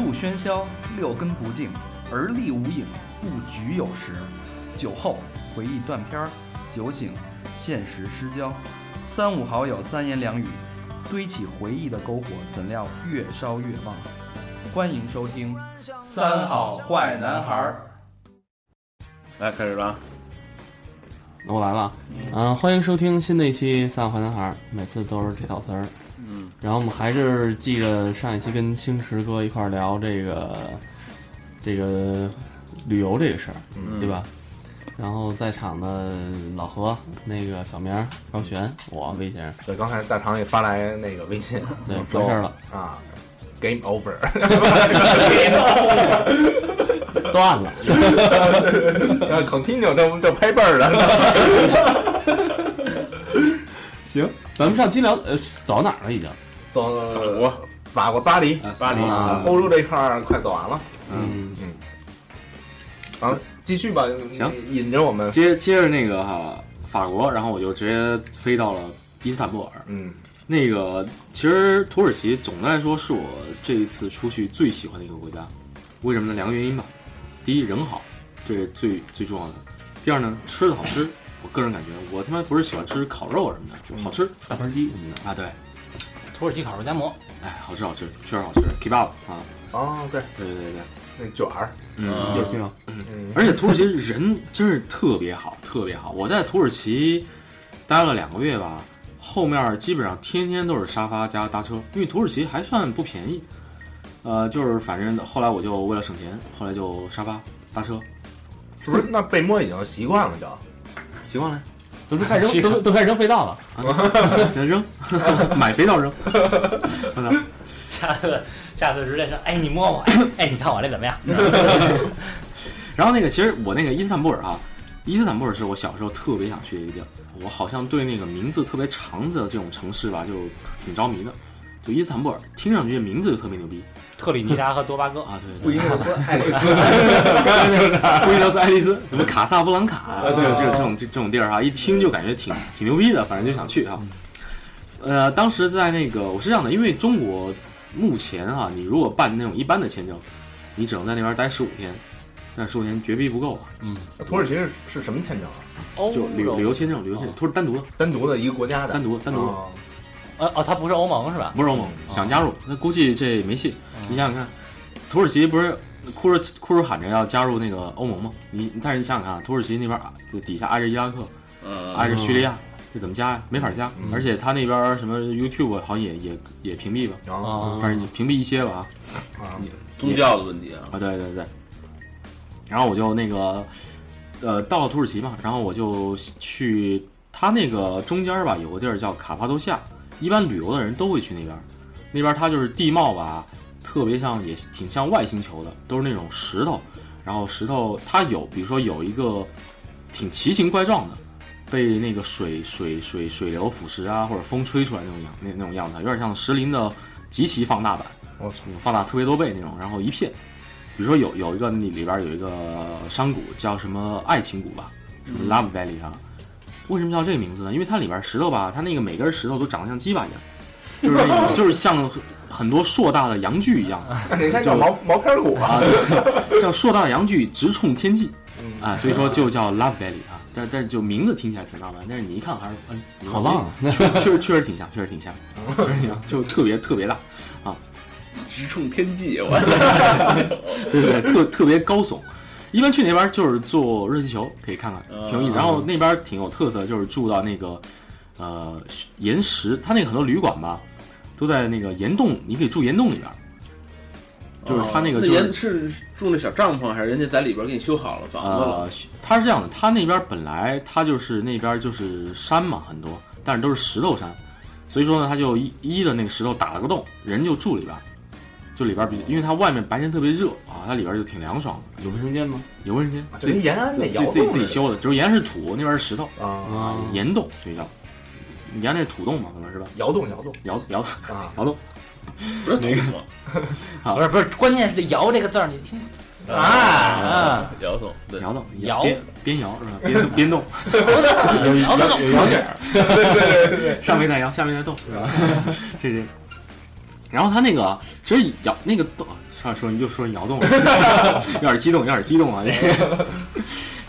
路喧嚣，六根不净，而立无影，不局有时。酒后回忆断片儿，酒醒现实失焦。三五好友三言两语，堆起回忆的篝火，怎料越烧越旺。欢迎收听《三好坏男孩儿》。来，开始吧。那我来了，嗯、欢迎收听新的一期《三好坏男孩儿》，每次都是这套词儿。嗯，然后我们还是记着上一期跟星驰哥一块儿聊这个这个旅游这个事儿，对吧？然后在场的老何、那个小明儿、高璇、我魏先生，对，刚才大厂也发来那个微信，对，说事儿了，啊，game over，断了。然后 continue 这这拍背儿的，行，咱们上金聊呃走到哪儿了？已经？走法国，法国巴黎巴黎啊，欧洲这一块儿快走完了，嗯，啊，继续吧，行，引着我们，接接着那个哈、法国，然后我就直接飞到了伊斯坦布尔。嗯那个其实土耳其总的来说是我这一次出去最喜欢的一个国家，为什么呢？两个原因吧。第一，人好，这是最最重要的。第二呢，吃的好吃。我个人感觉，我他妈不是喜欢吃烤肉啊什么的，就好吃大盘鸡什么的。啊。对，土耳其烤肉夹馍，哎，好吃好吃，确实好吃，kebab 啊，哦，对，对对对对，那卷儿，嗯。有劲吗？嗯，而且土耳其人真是特别好，特别好。我在土耳其待了两个月吧，后面基本上天天都是沙发加搭车，因为土耳其还算不便宜。呃，就是反正后来我就为了省钱，后来就沙发搭车，是不是？那被摸已经习惯了，就习惯了，都 都开始扔，都都开始扔肥皂了。给它扔，买肥皂扔。下次下次直接说，哎，你摸我，哎，你看我这怎么样？然后那个，其实我那个伊斯坦布尔哈、伊斯坦布尔是我小时候特别想去的一个地儿。我好像对那个名字特别长的这种城市吧，就挺着迷的。就伊斯坦布尔，听上去这名字就特别牛逼。特立尼达和多巴哥，啊！对对布宜诺斯艾利斯，布宜诺斯艾利斯，什么卡萨布兰卡啊，对，这个这种这这种地儿哈，一听就感觉挺挺牛逼的，反正就想去哈。呃，当时在那个我是这样的，因为中国目前啊，你如果办那种一般的签证，你只能在那边待十五天，但十五天绝逼不够啊，嗯。土耳其是是什么签证啊？就旅游旅游签证，旅游签证，都是单独的，单独的一个国家的，单独单独的，哦呃哦，他不是欧盟是吧？不是欧盟，想加入，那估计这没戏。你想想看，土耳其不是哭着哭着喊着要加入那个欧盟吗？你但是你想想看啊，土耳其那边啊，就底下挨着伊拉克，嗯，挨着叙利亚，这怎么加呀？没法加，而且他那边什么 YouTube 好像也也也屏蔽吧，然后啊，反正屏蔽一些吧啊啊，宗教的问题啊，啊，对对对。然后我就那个呃到了土耳其嘛，然后我就去他那个中间吧，有个地儿叫卡帕多夏，一般旅游的人都会去那边儿。那边儿它就是地貌吧，特别像也挺像外星球的，都是那种石头，然后石头它有，比如说有一个挺奇形怪状的，被那个水水水水流腐蚀啊，或者风吹出来那种样那那种样子，有点像石林的极其放大版，我操，嗯放大特别多倍那种，然后一片。比如说有有一个里里边有一个山谷叫什么爱情谷吧，什么 Love Valley 啊。为什么叫这个名字呢？因为它里边石头吧，它那个每根石头都长得像鸡巴一样，就是那种就是像很多硕大的羊具一样 叫毛毛片骨啊，啊，像硕大的羊具直冲天际嗯啊，所以说就叫 Love Valley 啊。但但是就名字听起来挺浪漫，但是你一看还是嗯，好浪啊！确确实确实挺像，确实挺像，确实挺像，就特别特别大。直冲天际，我 对对，对，特特别高耸。一般去那边就是坐热气球，可以看看，挺有意思。然后那边挺有特色，就是住到那个呃岩石，它那个很多旅馆吧，都在那个岩洞，你可以住岩洞里边。就是他那个那就是住那小帐篷，还是人家在里边给你修好了房子了？呃，它是这样的，它那边本来它就是那边就是山嘛，很多，但是都是石头山，所以说呢，他就一一的那个石头打了个洞，人就住里边，就里边比，因为它外面白天特别热啊，它里边就挺凉爽的，有卫生间吗？有卫生间，就跟延安那窑自己自己洞自己修的，就是延安是土，那边是石头啊，啊，岩洞就叫，岩那是土洞嘛，可能是吧？窑洞窑洞窑窑啊，窑洞，不是 土吗？不是不是，关键是这“窑”这个字儿，你听啊，啊，窑洞，对，窑洞窑边边窑是吧？边 边洞，有摇的有摇姐儿，上面带窑，下面带洞，是吧？这这。然后他那个其实摇那个洞上说你就说摇动了，有点激动，有点激动啊！这个，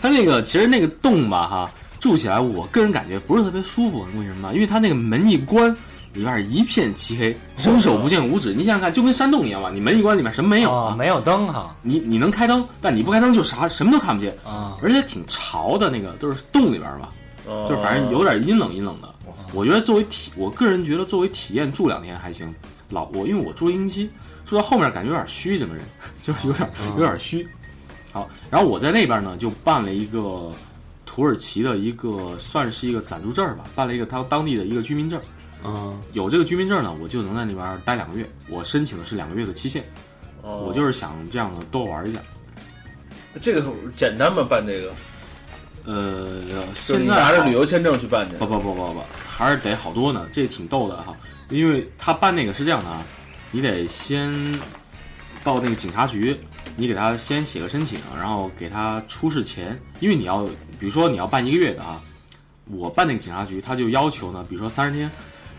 它那个其实那个洞吧哈，住起来我个人感觉不是特别舒服，为什么？因为他那个门一关，里边一片漆黑，伸手不见五指。你想想看，就跟山洞一样吧，你门一关，里面什么没有啊？哦没有灯哈你你能开灯，但你不开灯就啥什么都看不见，啊，而且挺潮的，那个都是洞里边吧，哦就是反正有点阴冷阴冷的。我觉得作为体，我个人觉得作为体验住两天还行。老我因为我住一星期，住到后面感觉有点虚，整个人就是有点有点虚。好，然后我在那边呢就办了一个土耳其的一个算是一个暂住证儿吧，办了一个他当地的一个居民证儿。嗯，有这个居民证呢，我就能在那边待两个月。我申请的是两个月的期限，哦我就是想这样的多玩一下。这个简单吗？办这个，呃，现在好拿着旅游签证去办去不。不不不不，还是得好多呢，这挺逗的哈。因为他办那个是这样的啊，你得先到那个警察局，你给他先写个申请，然后给他出示钱，因为你要，比如说你要办一个月的啊，我办那个警察局，他就要求呢，比如说三十天，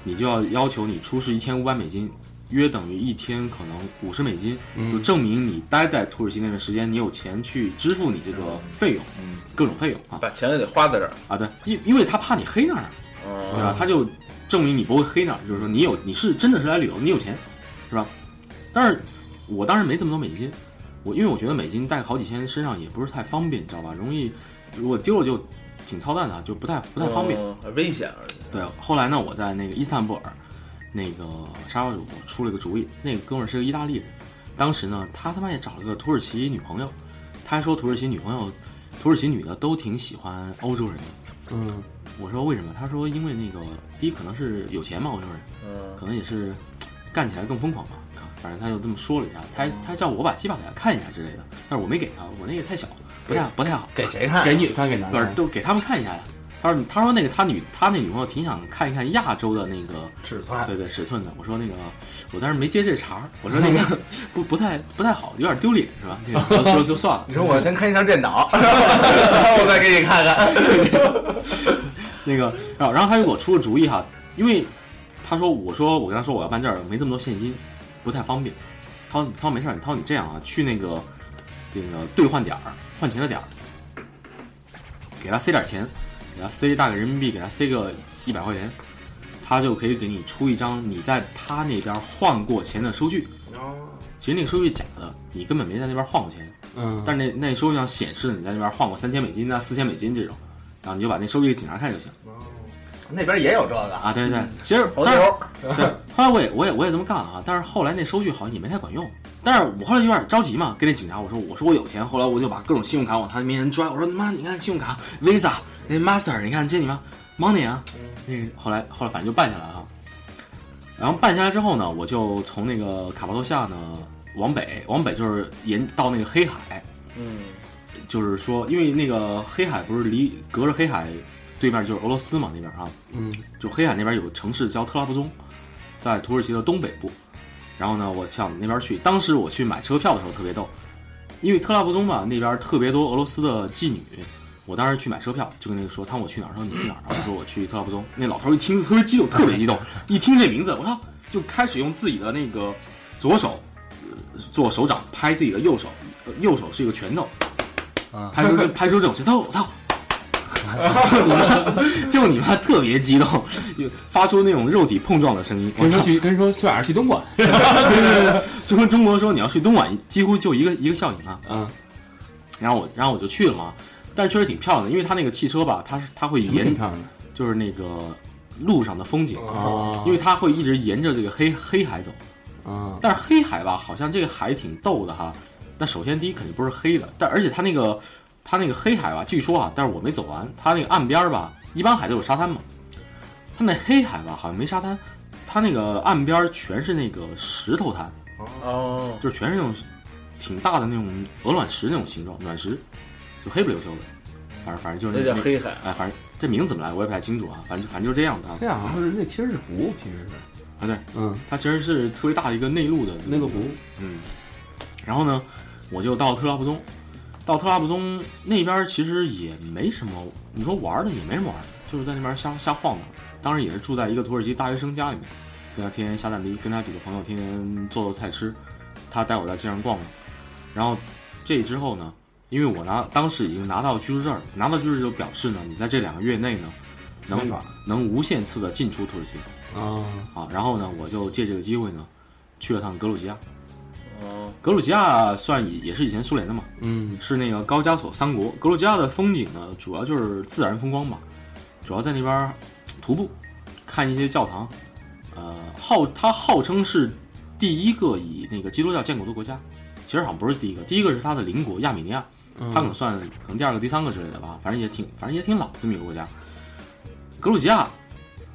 你就要要求你出示一千五百美金，约等于一天可能五十美金，就证明你待在土耳其那段时间，你有钱去支付你这个费用，嗯，各种费用啊把钱也得花在这儿。啊，对，因因为他怕你黑那儿呢。对吧？哦，他就证明你不会黑那儿，就是说你有你是真的是来旅游，你有钱，是吧？但是我当时没这么多美金，我因为我觉得美金带个好几千身上也不是太方便，你知道吧？容易如果丢了就挺操蛋的，就不太不太方便。哦，危险而已。对，后来呢，我在那个伊斯坦布尔，那个沙发主出了个主意，那个哥们儿是个意大利人，当时呢，他他妈也找了个土耳其女朋友，他还说土耳其女朋友，土耳其女的都挺喜欢欧洲人的。嗯，我说为什么？他说因为那个第一可能是有钱嘛，我就是。嗯，可能也是干起来更疯狂吧。看反正他就这么说了一下，他他叫我把鸡巴给他看一下之类的，但是我没给他，我那个太小，不太不太好，给谁看？给女的看给男的不是的，都给他们看一下呀。他说他说那个他女他那女朋友挺想看一看亚洲的那个尺寸。对对尺寸的。我说那个我当时没接这茬儿，我说那个 不不太不太好，有点丢脸是吧？这个 就就就算了。你说我先看一下电脑，然 后我再给你看看。那个，然后然后他就给我出个主意哈，因为他说我说我跟他说我要办这儿没这么多现金，不太方便。他说他说没事儿，他说你这样啊，去那个这个兑换点儿换钱的点儿，给他塞点钱，给他塞大概人民币，给他塞个一百块钱，他就可以给你出一张你在他那边换过钱的收据。其实那个收据假的，你根本没在那边换过钱。嗯，但是那那收据上显示你在那边换过三千美金啊、四千美金这种，然后你就把那收据给警察看就行那边也有这个，啊。对对对，其实但是，对，后来我也我也我也这么干了啊，但是后来那收据好像也没太管用。但是我后来有点着急嘛，跟那警察我说我说我有钱，后来我就把各种信用卡往他面前拽，我说妈你看信用卡 Visa 那 Master 你看这你妈 Money 啊，那个后来后来反正就办下来了。然后办下来之后呢，我就从那个卡帕多下呢往北，往北就是沿到那个黑海，嗯，就是说，因为那个黑海不是离隔着黑海对面就是俄罗斯嘛那边啊，嗯，就黑海那边有个城市叫特拉布宗，在土耳其的东北部。然后呢，我向那边去。当时我去买车票的时候特别逗，因为特拉布宗嘛那边特别多俄罗斯的妓女。我当时去买车票，就跟那个说，他问我去哪儿，他说你去哪儿？我说我去特拉布宗。那老头一听特别激动，特别激动，一听这名字，我操，就开始用自己的那个左手、呃做手掌拍自己的右手，呃右手是一个拳头，啊拍出这拍出这种拳头，我操！就你妈，就你妈特别激动，就发出那种肉体碰撞的声音。跟说！去跟说去晚上去东莞，对对对，就跟中国说你要去东莞，几乎就一个一个效应啊。嗯，然后我然后我就去了嘛，但是确实挺漂亮的，因为它那个汽车吧，它是它会沿就是那个路上的风景，啊，因为它会一直沿着这个黑黑海走。啊，但是黑海吧，好像这个海挺逗的哈。但首先第一肯定不是黑的，但而且它那个它那个黑海吧，据说啊，但是我没走完，它那个岸边儿吧，一般海都有沙滩嘛，它那黑海吧好像没沙滩，它那个岸边儿全是那个石头滩，哦，就是全是那种挺大的那种鹅卵石那种形状，卵石，就黑不溜秋的，反正反正就是那那叫黑海。哎，反正这名字怎么来我也不太清楚啊，反正反正就是这样的啊。这样好像是那其实是湖，其实是。啊对，嗯，它其实是特别大的一个内陆的内陆湖，嗯，然后呢，我就到特拉布宗，到特拉布宗那边其实也没什么，你说玩的也没什么玩的，就是在那边瞎瞎晃荡。当然也是住在一个土耳其大学生家里面，跟他天天下蛋逼，跟他几个朋友天天做做菜吃，他带我在街上逛逛，然后这之后呢，因为我拿当时已经拿到居住证儿，拿到居住证就表示呢，你在这两个月内呢，能能无限次的进出土耳其啊，啊。然后呢，我就借这个机会呢，去了趟格鲁吉亚。哦，格鲁吉亚算也也是以前苏联的嘛，嗯是那个高加索三国。格鲁吉亚的风景呢，主要就是自然风光吧，主要在那边徒步，看一些教堂。呃，号它号称是第一个以那个基督教建国的国家，其实好像不是第一个，第一个是它的邻国亚美尼亚，它可能算可能第二个、第三个之类的吧，反正也挺反正也挺老这么一个国家。格鲁吉亚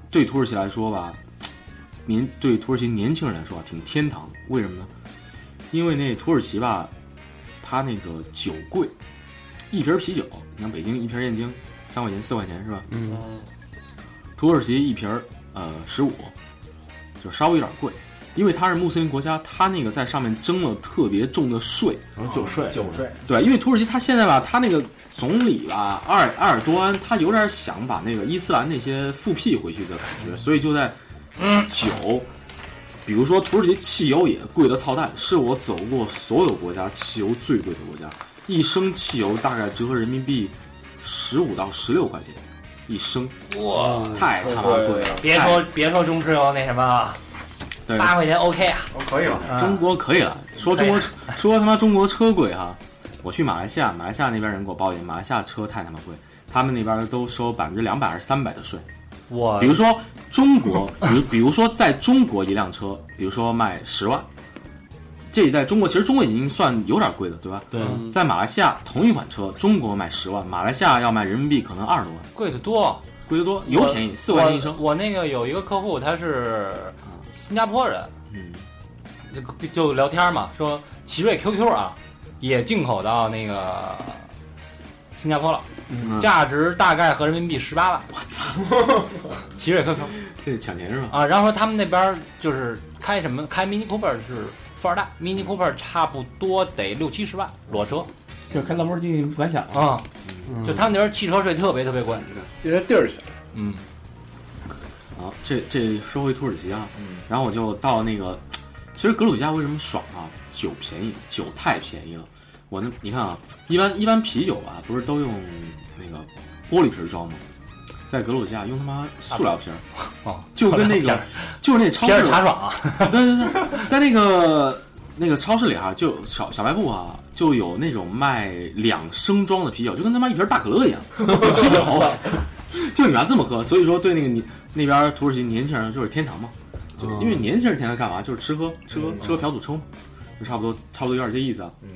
对土耳其来说吧，年对土耳其年轻人来说啊，挺天堂的。为什么呢？因为那土耳其吧，它那个酒贵，一瓶啤酒，你像北京一瓶燕京三块钱四块钱是吧？嗯。土耳其一瓶儿呃十五，就稍微有点贵，因为它是穆斯林国家，它那个在上面征了特别重的税。然后酒税，酒税，对，因为土耳其它现在吧，它那个总理吧，阿尔埃尔多安，他有点想把那个伊斯兰那些复辟回去的感觉，所以就在酒，比如说土耳其汽油也贵的操蛋，是我走过所有国家汽油最贵的国家，一升汽油大概折合人民币十五到十六块钱一升，哇，太他妈贵了。别说别说中石油那什么，对八块钱 OK 啊，哦，可以了。啊。中国可以了，说中国说他妈中国车贵哈，我去马来西亚，马来西亚那边人给我抱怨，马来西亚车太他妈贵，他们那边都收百分之两百还是三百的税。我比如说中国，比如比如说在中国一辆车，比如说卖十万，这在中国其实中国已经算有点贵的，对吧？对，在马来西亚同一款车，中国卖十万，马来西亚要卖人民币可能二十多万，贵得多。贵得多，油便宜，四块钱一升。我我那个有一个客户，他是新加坡人，嗯，就就聊天嘛，说奇瑞 QQ 啊，也进口到那个新加坡了，嗯价值大概合人民币十八万。我操！奇瑞 QQ 这是抢钱是吧？啊，然后说他们那边就是开什么开 Mini Cooper 是富二代，Mini Cooper 差不多得六七十万裸车就开兰博基尼不敢想了，啊，嗯就他们那边汽车税特别特别贵。因为地儿小，嗯，好，这这说回土耳其啊，嗯，然后我就到那个，其实格鲁吉亚为什么爽啊？酒便宜，酒太便宜了。我那你看啊，一般一般啤酒吧，不是都用那个玻璃瓶装吗？在格鲁吉亚用他妈塑料瓶就跟那个就是那超市茶爽啊，对对对，在那个那个超市里啊，就小小卖部啊，就有那种卖两升装的啤酒，就跟他妈一瓶大可乐一样，啤酒，就你拿这么喝。所以说，对那个你那边土耳其年轻人就是天堂嘛，就因为年轻人天天干嘛？就是吃喝吃喝吃喝嫖赌抽嘛，就差不多差不多有点这意思啊。嗯。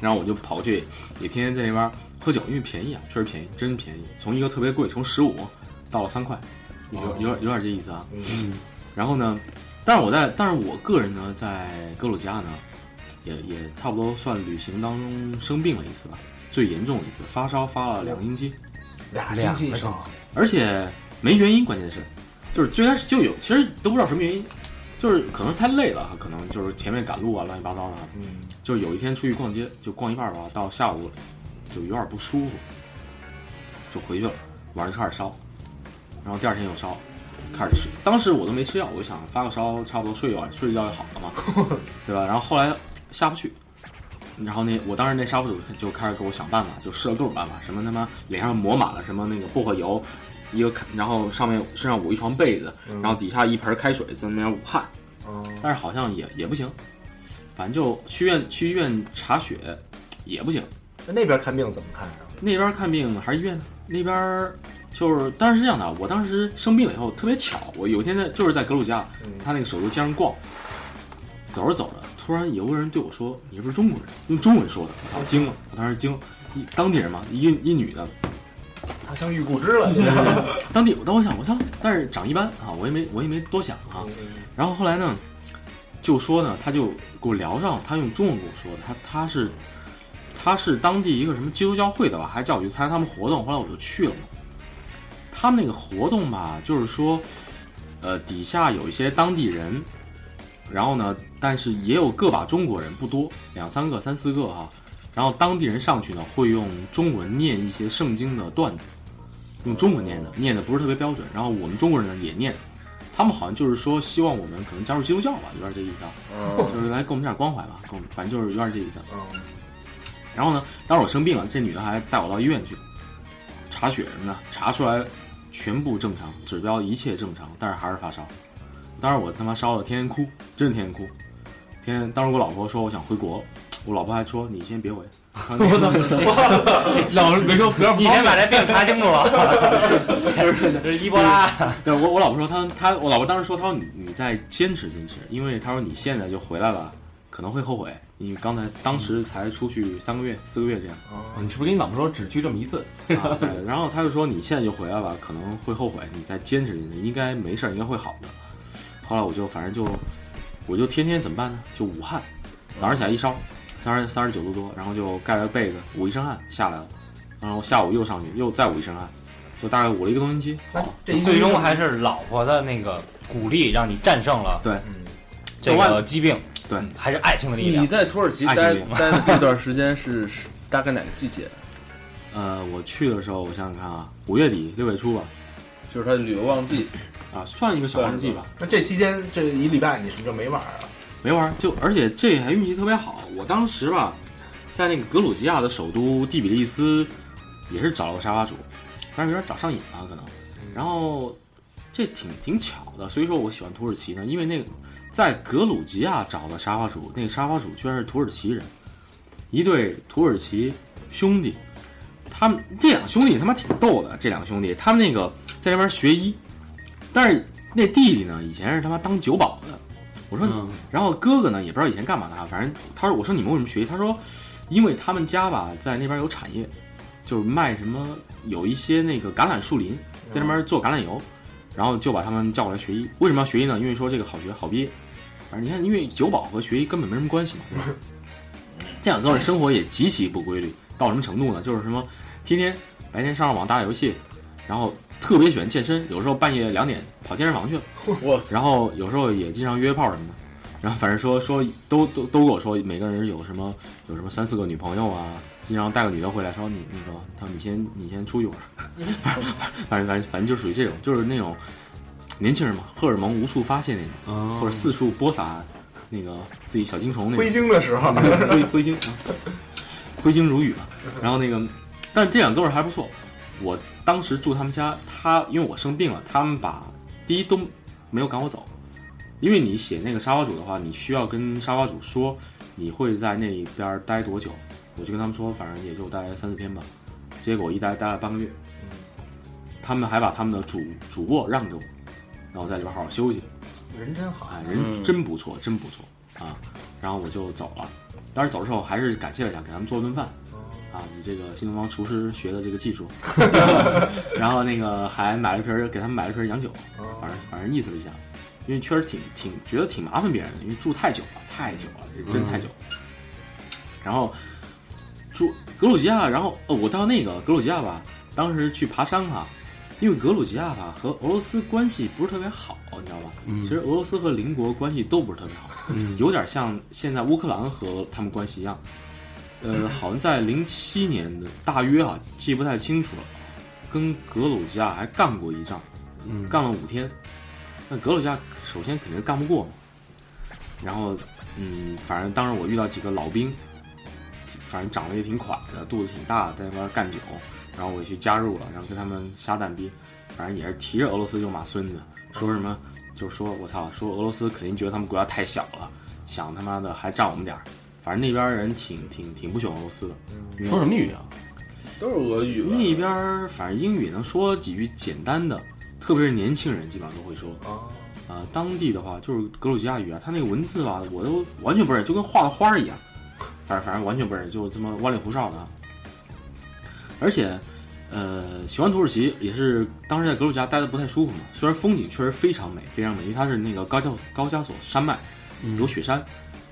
然后我就跑过去，也天天在那边喝酒，因为便宜啊，确实便宜，真便宜。从一个特别贵，从十五到了三块，有有点有点这意思啊。嗯，然后呢，但是我在，但是我个人呢，在格鲁吉亚呢，也也差不多算旅行当中生病了一次吧，最严重的一次，发烧发了两个星期，俩星期以上，而且没原因，关键是，就是最开始就有，其实都不知道什么原因，就是可能太累了，可能就是前面赶路啊，乱七八糟的，嗯，就是有一天出去逛街，就逛一半吧，到下午就有点不舒服，就回去了，晚上就开始烧，然后第二天又烧，开始吃。当时我都没吃药，我就想发个烧，差不多睡一晚，睡一觉就好了嘛，对吧？然后后来下不去，然后那我当时那杀夫主就开始给我想办法，就试了各种办法，什么他妈脸上抹满了什么那个薄荷油，一个然后上面身上捂一床被子，然后底下一盆开水在那边捂汗，嗯，但是好像也也不行，反正就去院去医院查血也不行。那那边看病怎么看啊？那边看病还是医院呢？那边就是，当时是这样的，我当时生病了以后特别巧，我有一天在就是在格鲁吉亚，嗯他那个首都街上逛，走着走着，突然有个人对我说：“你是不是中国人？”用中文说的，我操，惊了！我当时惊了，一当地人嘛，一一女的，他乡遇故知了，当地但我想，我操，但是长一般啊，我也没我也没多想啊。然后后来呢，就说呢，他就给我聊上，他用中文跟我说的，他他是他是当地一个什么基督教会的吧，还叫我去参加他们活动，后来我就去了嘛。他们那个活动吧，就是说，呃，底下有一些当地人，然后呢，但是也有个把中国人，不多，两三个、三四个哈、然后当地人上去呢，会用中文念一些圣经的段子，用中文念的，念的不是特别标准。然后我们中国人呢也念，他他们好像就是说希望我们可能加入基督教吧，有点这意思啊，嗯就是来给我们点关怀吧，给我们反正就是有点这意思。嗯然后呢，当时我生病了，这女的还带我到医院去查血什么的，查出来全部正常，指标一切正常，但是还是发烧。当时我他妈烧了，天天哭，真的天天哭。天天，当时我老婆说我想回国，我老婆还说你先别回。老没说不要你先把这病查清楚了，这是伊波拉。对我，我老婆说她她，我老婆当时说，她说你你再坚持坚持，因为她说你现在就回来了，可能会后悔，因为刚才当时才出去三个月四个月这样。你是不是跟你老婆说只去这么一次？啊，对，然后他就说你现在就回来吧，可能会后悔，你再坚持坚持，应该没事儿，应该会好的。后来我就反正就，我就天天怎么办呢？就武汉，早上起来一烧，三十三十九度多，然后就盖了被子，捂一身汗下来了，然后下午又上去，又再捂一身汗，就大概捂了一个多星期。那这一最终还是老婆的那个鼓励，让你战胜了对嗯这个疾病。对嗯还是爱情的力量你。在土耳其爱待待的这段时间是是大概哪个季节？呃，我去的时候，我想想看啊，五月底六月初吧，就是它旅游旺季。啊，算一个小旺季吧。那这期间这一礼拜你是不是就没玩啊？没玩儿，就而且这还运气特别好。我当时吧，在那个格鲁吉亚的首都第比利斯，也是找了个沙发主，但是有点找上瘾了可能。然后这挺挺巧的，所以说我喜欢土耳其呢，因为那个在格鲁吉亚找的沙发主，那个沙发主居然是土耳其人，一对土耳其兄弟。他们这两兄弟他妈挺逗的，这两兄弟他们那个在那边学医，但是那弟弟呢以前是他妈当酒保的。我说嗯然后哥哥呢也不知道以前干嘛的啊，反正他说我说你们为什么学习？他说因为他们家吧在那边有产业，就是卖什么有一些那个橄榄树林，在那边做橄榄油，然后就把他们叫过来学医。为什么要学医呢？因为说这个好学好毕业。反正你看，因为酒保和学医根本没什么关系嘛。对吧 这两个人生活也极其不规律，到什么程度呢？就是什么天天白天上上网打打游戏，然后特别喜欢健身，有时候半夜两点跑健身房去了。然后有时候也经常约炮什么的，然后反正说说都都都跟我说每个人有什么有什么三四个女朋友啊，经常带个女的回来说你那个他说你先你先出去玩，反正反正反正反正就属于这种，就是那种年轻人嘛，荷尔蒙无处发泄那种，哦或者四处播撒那个自己小精虫那种挥。精的时候，挥挥金，啊挥金如雨嘛。然后那个，但是这两哥们儿还不错。我当时住他们家，他因为我生病了，他们把第一都没有赶我走，因为你写那个沙发主的话，你需要跟沙发主说你会在那边待多久。我就跟他们说，反正也就待三四天吧。结果一待待了半个月，他们还把他们的主主卧让给我，让我在里边好好休息。人真好。哎，人真不错，真不错啊。然后我就走了，当时走的时候还是感谢了一下，给他们做了顿饭。啊，你这个新东方厨师学的这个技术，然后那个还买了瓶儿，给他们买了瓶儿洋酒，反正反正意思了一下，因为确实挺挺觉得挺麻烦别人的，因为住太久了，太久了，这真太久了。然后住格鲁吉亚，然后呃，我到那个格鲁吉亚吧，当时去爬山哈，因为格鲁吉亚吧和俄罗斯关系不是特别好，你知道吧？嗯其实俄罗斯和邻国关系都不是特别好，嗯有点像现在乌克兰和他们关系一样。呃，好像在零七年的大约啊，记不太清楚了，跟格鲁吉亚还干过一仗，嗯干了五天。那格鲁吉亚首先肯定是干不过嘛，然后嗯，反正当时我遇到几个老兵，反正长得也挺垮的，肚子挺大的，在那边干酒，然后我去加入了，然后跟他们瞎蛋逼，反正也是提着俄罗斯就骂孙子，说什么就说我操，说俄罗斯肯定觉得他们国家太小了，想他妈的还占我们点儿，反正那边人挺挺挺不喜欢俄罗斯的，说什么语啊？都是俄语？那边反正英语能说几句简单的，特别是年轻人基本上都会说。啊，啊、当地的话就是格鲁吉亚语啊，它那个文字吧，我都完全不认识，就跟画的花儿一样。反正反正完全不认识，就这么弯里胡哨的啊。而且，呃，喜欢土耳其也是当时在格鲁吉亚待的不太舒服嘛。虽然风景确实非常美，非常美，因为它是那个高加高加索山脉，有雪山，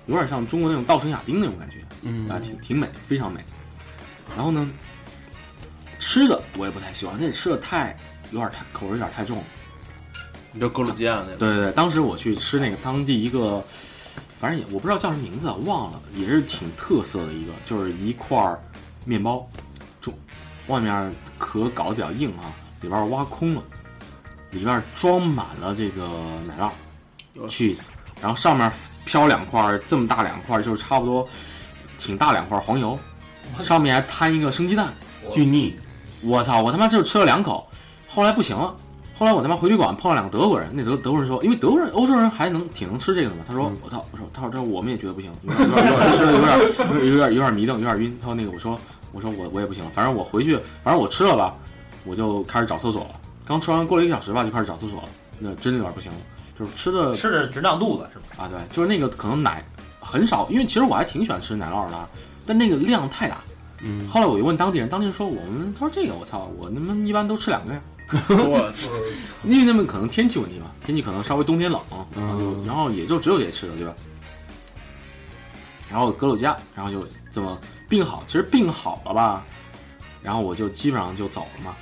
有点像中国那种稻城亚丁那种感觉。嗯啊，挺挺美，非常美。然后呢，吃的我也不太喜欢，那吃的太有点太口味有点太重了。你知道格鲁吉亚那个？对对对，当时我去吃那个当地一个，反正也我不知道叫什么名字啊，忘了，也是挺特色的一个，就是一块儿面包，中外面壳搞得比较硬啊，里边挖空了，里边装满了这个奶酪 cheese，然后上面飘两块儿这么大两块儿，就是差不多挺大两块儿黄油，上面还摊一个生鸡蛋。巨腻，我操！我他妈就吃了两口，后来不行了。后来我他妈回旅馆碰到两个德国人，那德德国人说，因为德国人、欧洲人还能挺能吃这个的嘛。他说，我操！我说，他说这我们也觉得不行，有点有点有点吃的有点有点有点有点迷瞪，有点晕。他说那个我说我说我我也不行，反正我回去，反正我吃了吧，我就开始找厕所了。刚吃完过了一个小时吧，就开始找厕所了，那真的有点不行了，就是吃的吃的直胀肚子是吧？啊，对，就是那个可能奶很少，因为其实我还挺喜欢吃奶酪的，但那个量太大。嗯，后来我就问当地人，当地人说我们，他说这个我操，我他妈一般都吃两个呀，我因为那边可能天气问题嘛，天气可能稍微冬天冷，然后就嗯然后也就只有这些吃的，对吧？然后格鲁吉亚，然后就这么病好，其实病好了吧，然后我就基本上就走了嘛，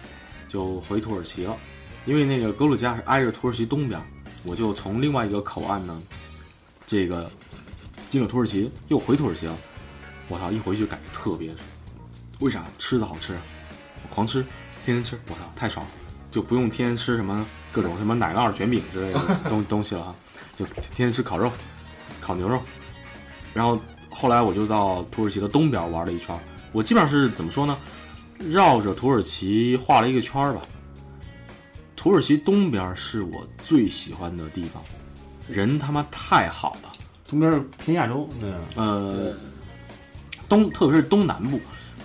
就回土耳其了，因为那个格鲁吉亚是挨着土耳其东边，我就从另外一个口岸呢，这个进了土耳其，又回土耳其了。我操，一回去就感觉特别，为啥？吃的好吃，我狂吃，天天吃，我操，太爽了，就不用天天吃什么各种什么奶酪卷饼之类的东 东西了哈，就天天吃烤肉，烤牛肉，然后后来我就到土耳其的东边玩了一圈，我基本上是怎么说呢，绕着土耳其画了一个圈儿吧。土耳其东边是我最喜欢的地方，人他妈太好了。东边是偏亚洲那样，呃，东特别是东南部，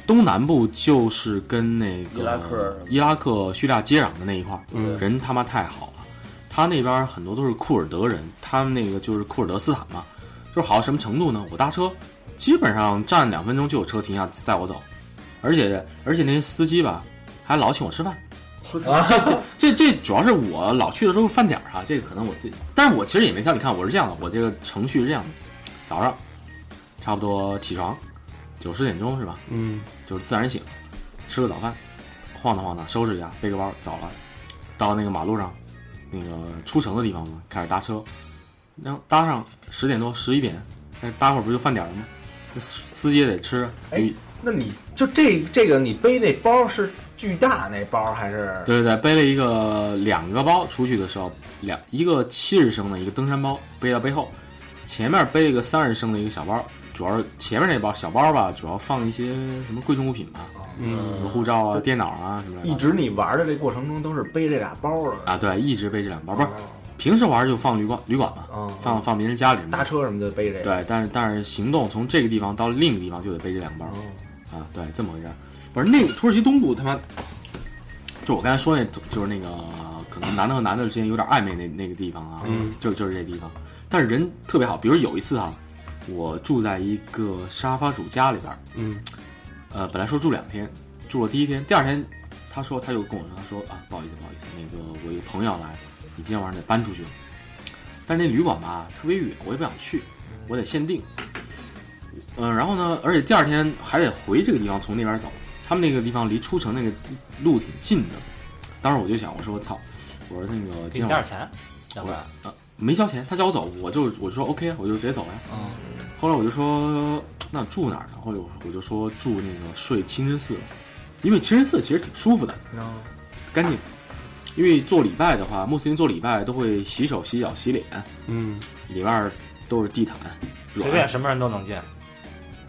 东南部就是跟那个伊拉克伊拉克、叙利亚接壤的那一块儿，嗯人他妈太好了。他那边很多都是库尔德人，他们那个就是库尔德斯坦嘛，就是好到什么程度呢？我搭车基本上站两分钟就有车停下载我走，而且而且那些司机吧还老请我吃饭。这这这主要是我老去的都是饭点儿哈，这个可能我自己，但是我其实也没挑。你看我是这样的，我这个程序是这样的：早上差不多起床九十点钟是吧？嗯，就是自然醒，吃个早饭，晃荡晃荡，收拾一下，背个包走了，到那个马路上，那个出城的地方嘛，开始搭车，然后搭上十点多十一点，那搭会儿不就饭点儿了吗？那司司机也得吃，哎有那你就这这个你背那包是巨大那包还是？对对对，背了一个两个包出去的时候，两一个七十升的一个登山包背到背后，前面背了一个三十升的一个小包，主要是前面那包小包吧，主要放一些什么贵重物品吧，嗯护照啊、电脑啊什么的。一直你玩的这过程中都是背这俩包的啊，对，一直背这两包，不是平时玩就放旅馆旅馆嘛，嗯，放放别人家里面。搭车什么就背这个。对，但是但是行动从这个地方到另一个地方就得背这两包哦，啊，对，这么回事儿。不是那个土耳其东部他妈，就我刚才说那，就是那个可能男的和男的之间有点暧昧那那个地方啊，嗯，就就是这地方。但是人特别好，比如有一次啊，我住在一个沙发主家里边儿，嗯，呃，本来说住两天，住了第一天，第二天他说他又跟我说，他说啊，不好意思不好意思，那个我一个朋友要来，你今天晚上得搬出去。但那旅馆吧特别远，我也不想去，我得限定。嗯、然后呢，而且第二天还得回这个地方，从那边走。他们那个地方离出城那个路挺近的。当时我就想，我说我操，我说那个给你加点钱，要不然？啊没交钱，他叫我走，我就我就说 OK 啊，我就直接走了。后来我就说那住哪儿呢？后来我就说住那个睡清真寺，因为清真寺其实挺舒服的，嗯。干净。因为做礼拜的话，穆斯林做礼拜都会洗手、洗脚、洗脸，嗯，里面都是地毯，软。随便什么人都能进。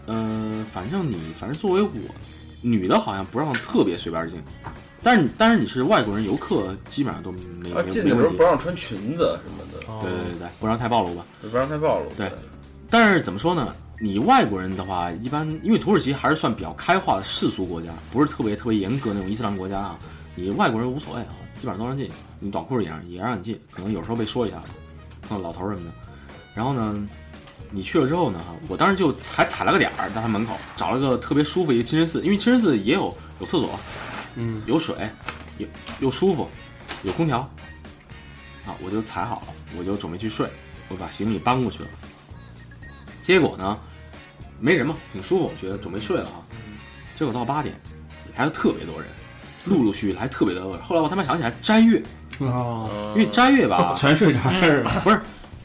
嗯、反正你反正作为我，女的好像不让特别随便进，但是但是你是外国人游客，基本上都没啊，没没问题进的时候不。让穿裙子什么的，对对对对，不让太暴露吧。不让太暴露。对但是怎么说呢？你外国人的话，一般因为土耳其还是算比较开化的世俗国家，不是特别特别严格那种伊斯兰国家啊。你外国人无所谓啊，基本上都让进，你短裤也让也让你进，可能有时候被说一下，碰到老头什么的。然后呢，你去了之后呢，我当时就还踩了个点儿，在他门口找了个特别舒服一个清真寺，因为清真寺也有有厕所，嗯，有水，有又舒服，有空调，啊，我就踩好了，我就准备去睡，我把行李搬过去了。结果呢，没人嘛，挺舒服，我觉得准备睡了啊。结果到八点，还有特别多人，陆陆续续还特别多人。后来我他妈想起来斋月，哦，因为斋月吧，全睡这儿了，不是，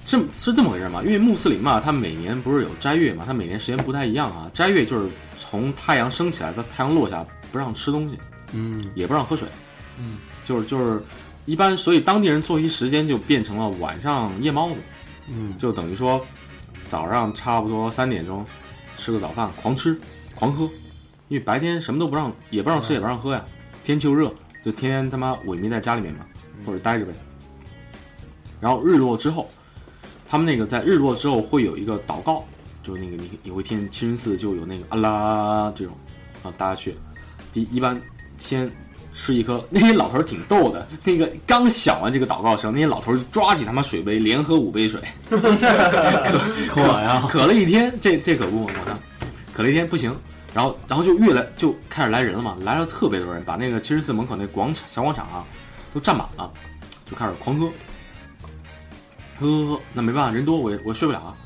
是是这么回事吗？因为穆斯林嘛，他每年不是有斋月嘛，他每年时间不太一样啊。斋月就是从太阳升起来到太阳落下，不让吃东西，嗯也不让喝水，嗯，就是就是一般，所以当地人作息时间就变成了晚上夜猫子，嗯，就等于说早上差不多三点钟吃个早饭，狂吃狂喝，因为白天什么都不让，也不让吃也不让喝呀，天气又热，就天天他妈萎靡在家里面嘛，或者待着呗。然后日落之后，他们那个在日落之后会有一个祷告，就那个你你会听清真寺就有那个阿拉这种，啊，大家去，第一般先吃一颗，那些老头儿挺逗的，那个刚响完这个祷告声，那些老头儿就抓起他妈水杯连喝五杯水，渴呀，渴了一天，这这可不嘛，我操，渴了一天不行，然后然后就越来就开始来人了嘛，来了特别多人，把那个清真寺门口那广场小广场啊都占满了，就开始狂喝，喝喝喝，那没办法，人多我也我睡不了啊，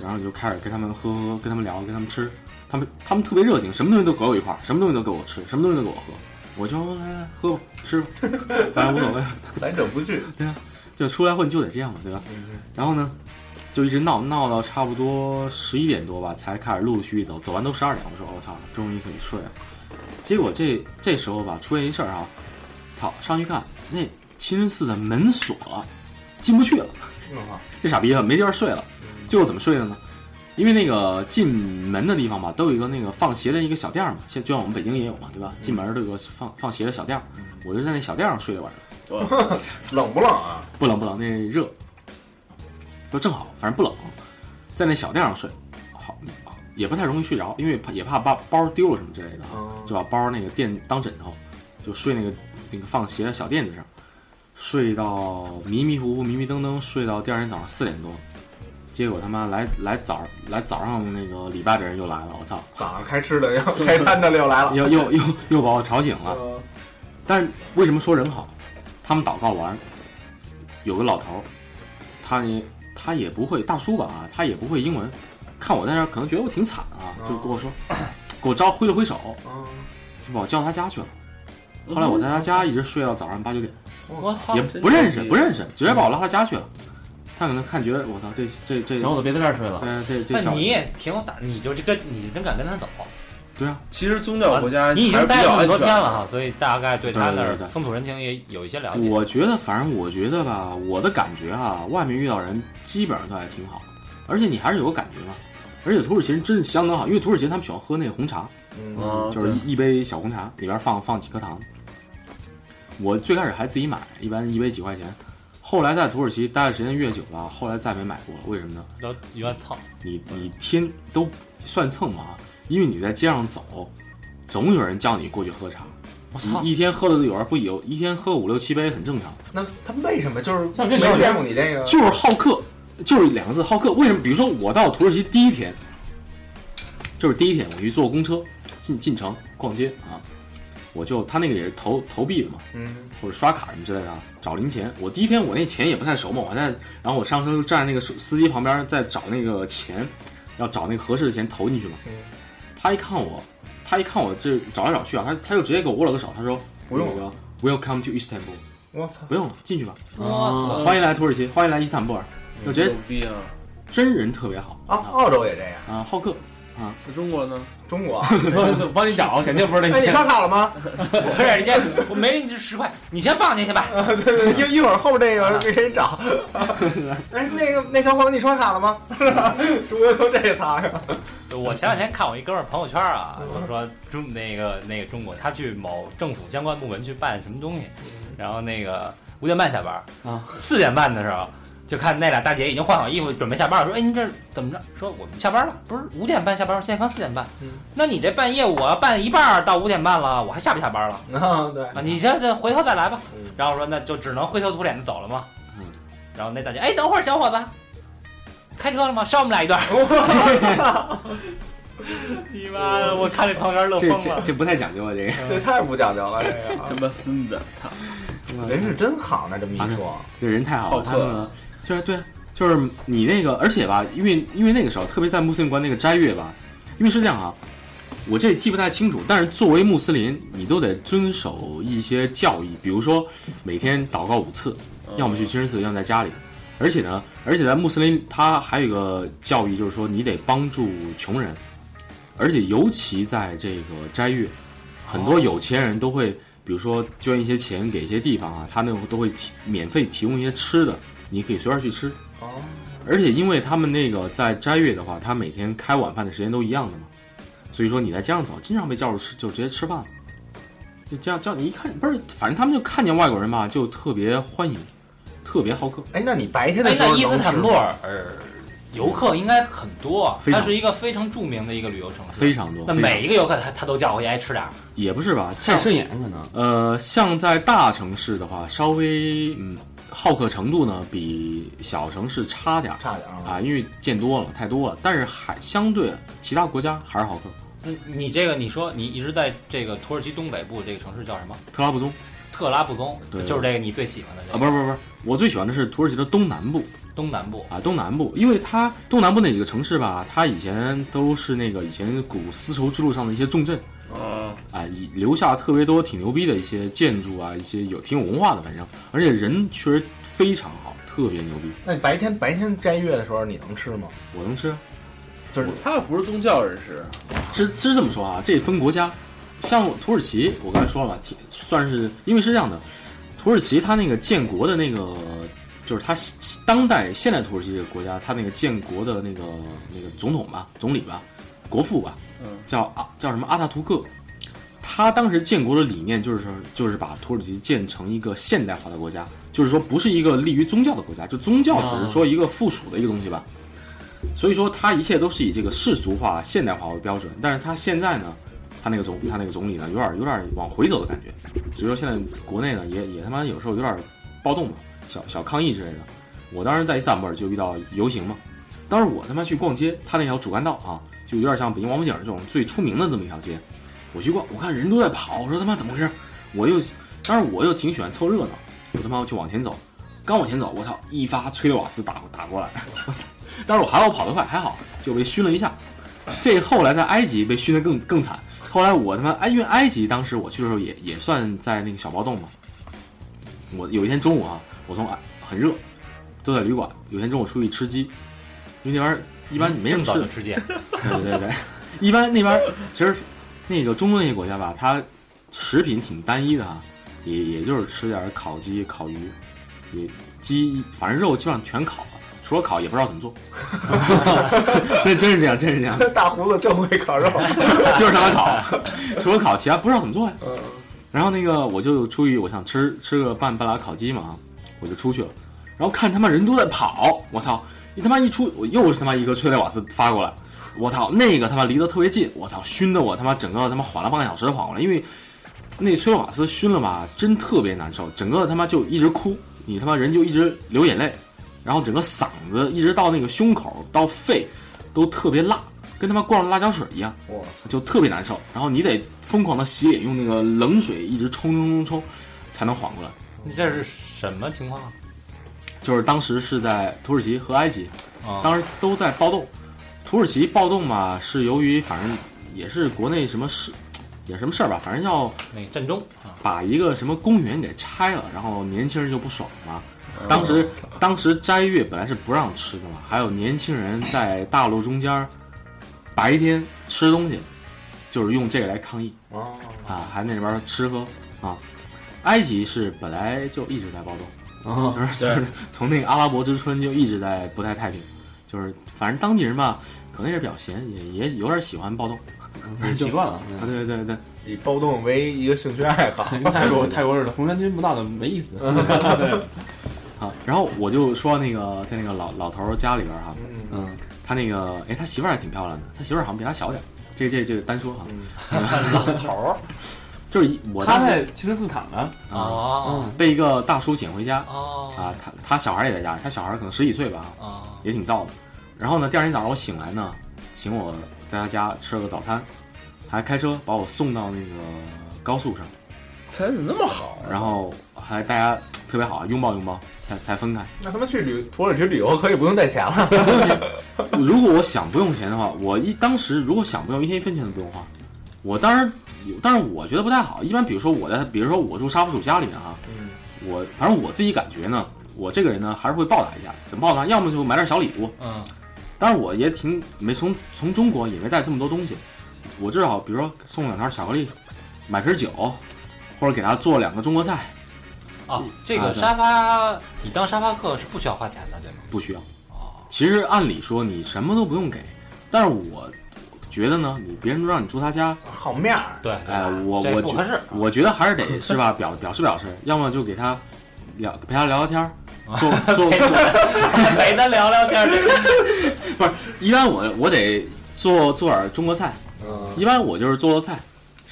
然后就开始跟他们喝喝喝，跟他们聊，跟他们吃，他们他们特别热情，什么东西都搁我一块儿，什么东西都给我吃，什么东西都给我喝，我就来来喝吧，吃吧，反正无所谓。来者不拒。就出来混就得这样嘛，对吧？然后呢，就一直闹闹到差不多十一点多吧，才开始陆陆续续走，走完都十二点，我说我、操，终于可以睡了。结果这这时候吧，出现一事儿啊，操，上去看那清真寺的门锁了，进不去了，这傻逼啊，没地儿睡了。最后怎么睡的呢？因为那个进门的地方吧，都有一个那个放鞋的一个小垫儿嘛，现就像我们北京也有嘛，对吧？进门都有个放放鞋的小垫儿，我就在那小垫儿上睡了晚上。冷不冷啊？不冷不冷，那热，都正好，反正不冷，在那小垫上睡，好，也不太容易睡着，因为怕也怕把包丢了什么之类的啊，就把包那个垫当枕头，就睡那个那个放鞋的小垫子上，睡到迷迷糊糊、迷迷瞪瞪，睡到第二天早上四点多，结果他妈来来早来早上那个礼拜的人又来了，我操，早上开吃的要开餐的又来了。又又又又把我吵醒了。但是为什么说人好？他们祷告完，有个老头儿，他也他也不会大叔吧啊，他也不会英文，看我在那儿可能觉得我挺惨啊，就跟我说，给我招挥了挥手，就把我叫他家去了。后来我在他家一直睡到早上八九点，我操也不认识不认识，直接把我拉他家去了。他可能看觉得我操这这这，行，我就别在这儿睡了。对这这小那你也挺有胆，你就这个，你真敢跟他走，对啊，其实宗教国家你已经待了很多。天了哈，所以大概对他那儿对对对风土人情也有一些了解。我觉得，反正我觉得吧，我的感觉啊，外面遇到人基本上都还挺好，而且你还是有个感觉嘛。而且土耳其人真是相当好，因为土耳其人他们喜欢喝那个红茶，嗯，就是一一杯小红茶，里边放放几颗糖。我最开始还自己买，一般一杯几块钱。后来在土耳其待的时间越久了，后来再没买过了。为什么呢？都原操，你你天都算蹭嘛，因为你在街上走，总有人叫你过去喝茶。我操一天喝的有人不有一天喝五六七杯很正常。那他为什么就是像这种没见过你这个？就是好客，就是两个字好客。为什么？比如说我到土耳其第一天，就是第一天我去坐公车进进城逛街啊，我就他那个也是投投币的嘛，嗯，或者刷卡什么之类的啊，找零钱。我第一天我那钱也不太熟嘛，我还在，然后我上车就站在那个司机旁边在找那个钱，要找那个合适的钱投进去嘛。嗯。他一看我，他一看我这找来找去啊，他他就直接给我握了个手，他说不用了。Welcome to Istanbul，我操，不用了，进去吧，啊，欢迎来土耳其，欢迎来伊斯坦布尔，就直接牛逼啊！真人特别好。啊，澳洲也这样，啊，好客。那中国呢？中国。我帮你找，肯定不是那哎，你刷卡了吗？不是人家我没给你十块，你先放进去吧。对对，一一会儿后边这个给你找。哎，那个那小伙子，你刷卡了吗？是吧？中国都这擦呀。我前两天看我一哥们儿朋友圈啊，就说中那个那个中国，他去某政府相关部门去办什么东西，然后那个五点半下班啊，四点半的时候就看那俩大姐已经换好衣服准备下班了，说哎您这怎么着？说我们下班了，不是五点半下班，现在刚四点半，嗯那你这半夜我要办一半到五点半了，我还下不下班了？啊，对，啊，你这这回头再来吧嗯。然后说那就只能灰头土脸的走了嘛。嗯。然后那大姐，哎，等会儿小伙子，开车了吗？捎我们俩一段。你妈的！我看这朋友圈乐这疯了。这这不太讲究啊，这个 这太不讲究了，这个他妈孙子！操！人是真好呢，这么一说，这人太好了，好客他们就是对，就是你那个，而且吧，因为因为那个时候，特别在穆斯林国那个斋月吧，因为是这样啊，我这记不太清楚，但是作为穆斯林，你都得遵守一些教义，比如说每天祷告五次，要么去清真寺，要么在家里。而且呢，而且在穆斯林，他还有一个教义，就是说你得帮助穷人，而且尤其在这个斋月，很多有钱人都会比如说捐一些钱给一些地方啊，他那种都会提免费提供一些吃的，你可以随便去吃。哦，而且因为他们那个在斋月的话，他每天开晚饭的时间都一样的嘛，所以说你在街上走，经常被叫住吃，就直接吃饭了。就这样叫你一看不是，反正他们就看见外国人吧，就特别欢迎，特别好客。哎，那你白天的哎，时候那伊斯坦布尔游客应该很多它是一个非常著名的一个旅游城市。非常多，那每一个游客他他都叫回去爱吃点儿。也不是吧？看像顺眼可能。呃，像在大城市的话，稍微嗯好客程度呢比小城市差点儿差点啊。啊，因为见多了太多了，但是还相对其他国家还是好客。嗯，你这个你说你一直在这个土耳其东北部这个城市叫什么？特拉布宗特拉布宗，对就是这个你最喜欢的这啊，个不是不是不是，我最喜欢的是土耳其的东南部东南部。啊，东南部，因为它东南部那几个城市吧，它以前都是那个以前古丝绸之路上的一些重镇嗯，啊，哎留下特别多挺牛逼的一些建筑啊，一些有挺有文化的，反正而且人确实非常好，特别牛逼，那你白天白天斋月的时候你能吃吗？我能吃。就是他不是宗教人士，是是这么说啊，这分国家，像土耳其，我刚才说了吧，挺算是因为是这样的，土耳其它那个建国的那个，就是它当代现代土耳其这个国家，它那个建国的那个那个总统吧，总理吧，国父吧，嗯，叫阿叫什么阿塔图克，他当时建国的理念就是说，就是把土耳其建成一个现代化的国家，就是说不是一个利于宗教的国家，就宗教只是说一个附属的一个东西吧。所以说，他一切都是以这个世俗化、现代化为标准。但是他现在呢，他那个总他那个总理呢，有点有点往回走的感觉。所以说，现在国内呢，也也他妈有时候有点暴动嘛，小小抗议之类的。我当时在伊斯坦布尔就遇到游行嘛，当时我他妈去逛街，他那条主干道啊，就有点像北京王府井这种最出名的这么一条街。我去逛，我看人都在跑，我说他妈怎么回事？我又，当然我又挺喜欢凑热闹，我他妈就往前走，刚往前走，我操，一发催泪瓦斯打打过来，但是我还好我跑得快，还好就被熏了一下。这后来在埃及被熏得更更惨。后来我他妈哎，因为埃及当时我去的时候也也算在那个小暴动嘛。我有一天中午啊，我从很热，都在旅馆。有一天中午出去吃鸡，因为那边一般没什么吃的吃见，对对对对，一般那边儿其实那个中东那些国家吧，它食品挺单一的哈，也也就是吃点烤鸡、烤鱼，也鸡反正肉基本上全烤了，除了烤也不知道怎么做。对，真是这样，真是这样，大胡子真会烤肉。就是他妈烤，除了烤其他不知道怎么做呀。嗯，然后那个我就出于我想吃吃个半半拉烤鸡嘛，我就出去了，然后看他妈人都在跑，我操！你他妈一出，我又是他妈一个催泪瓦斯发过来，我操！那个他妈离得特别近，我操！熏得我他妈整个他妈缓了半个小时缓过来，因为那催泪瓦斯熏了吧，真特别难受，整个他妈就一直哭，你他妈人就一直流眼泪，然后整个嗓子一直到那个胸口到肺都特别辣，跟他妈灌了辣椒水一样。我操！就特别难受，然后你得疯狂的洗脸，用那个冷水一直冲冲冲冲，才能缓过来。你这是什么情况啊？就是当时是在土耳其和埃及，啊，当时都在暴动。土耳其暴动嘛，是由于反正也是国内什么事，也什么事儿吧，反正要那个震中啊，把一个什么公园给拆了，然后年轻人就不爽嘛。当时当时斋月本来是不让吃的嘛，还有年轻人在大路中间儿白天吃东西，就是用这个来抗议。哦，啊，还那边儿吃喝啊。埃及是本来就一直在暴动，啊，就是就是从那个阿拉伯之春就一直在不太太平，就是反正当地人吧，可能也是比较闲，也也有点喜欢暴动。反正习惯了。啊，对对对，以暴动为一个兴趣爱好。跟泰国 泰国似的，红衫军不到的没意思。啊，然后我就说那个在那个老老头儿家里边哈，嗯嗯，他那个哎，他媳妇儿还挺漂亮的，他媳妇儿好像比他小点儿，这这这单说哈，老头儿就是一我他在清真寺躺着。啊哦被一个大叔捡回家哦啊，他他小孩也在家，他小孩可能十几岁吧，哦，也挺燥的。然后呢，第二天早上我醒来呢，请我在他家吃了个早餐，还开车把我送到那个高速上，才怎么那么好啊？然后还大家特别好，拥抱拥抱，才才分开。那他妈去旅土耳其旅游可以不用带钱了。如果我想不用钱的话，我一当时如果想不用，一天一分钱都不用花。我当然有，但是我觉得不太好。一般比如说我在，比如说我住沙发主家里面哈，嗯我反正我自己感觉呢，我这个人呢还是会报答一下。怎么报答？要么就买点小礼物，嗯但是我也挺没从从中国也没带这么多东西，我至少比如说送两条巧克力，买瓶酒，或者给他做两个中国菜，啊，这个沙发你当沙发客是不需要花钱的，对吗？不需要。哦，其实按理说你什么都不用给，但是我觉得呢，你别人都让你住他家，好面儿，对，哎、我我觉不合适。我觉得还是得 是吧，表表示表示，要么就给他聊陪他聊聊天儿，做做做，陪他聊聊天儿，不是一般我我得做做点中国菜，嗯，一般我就是做做菜，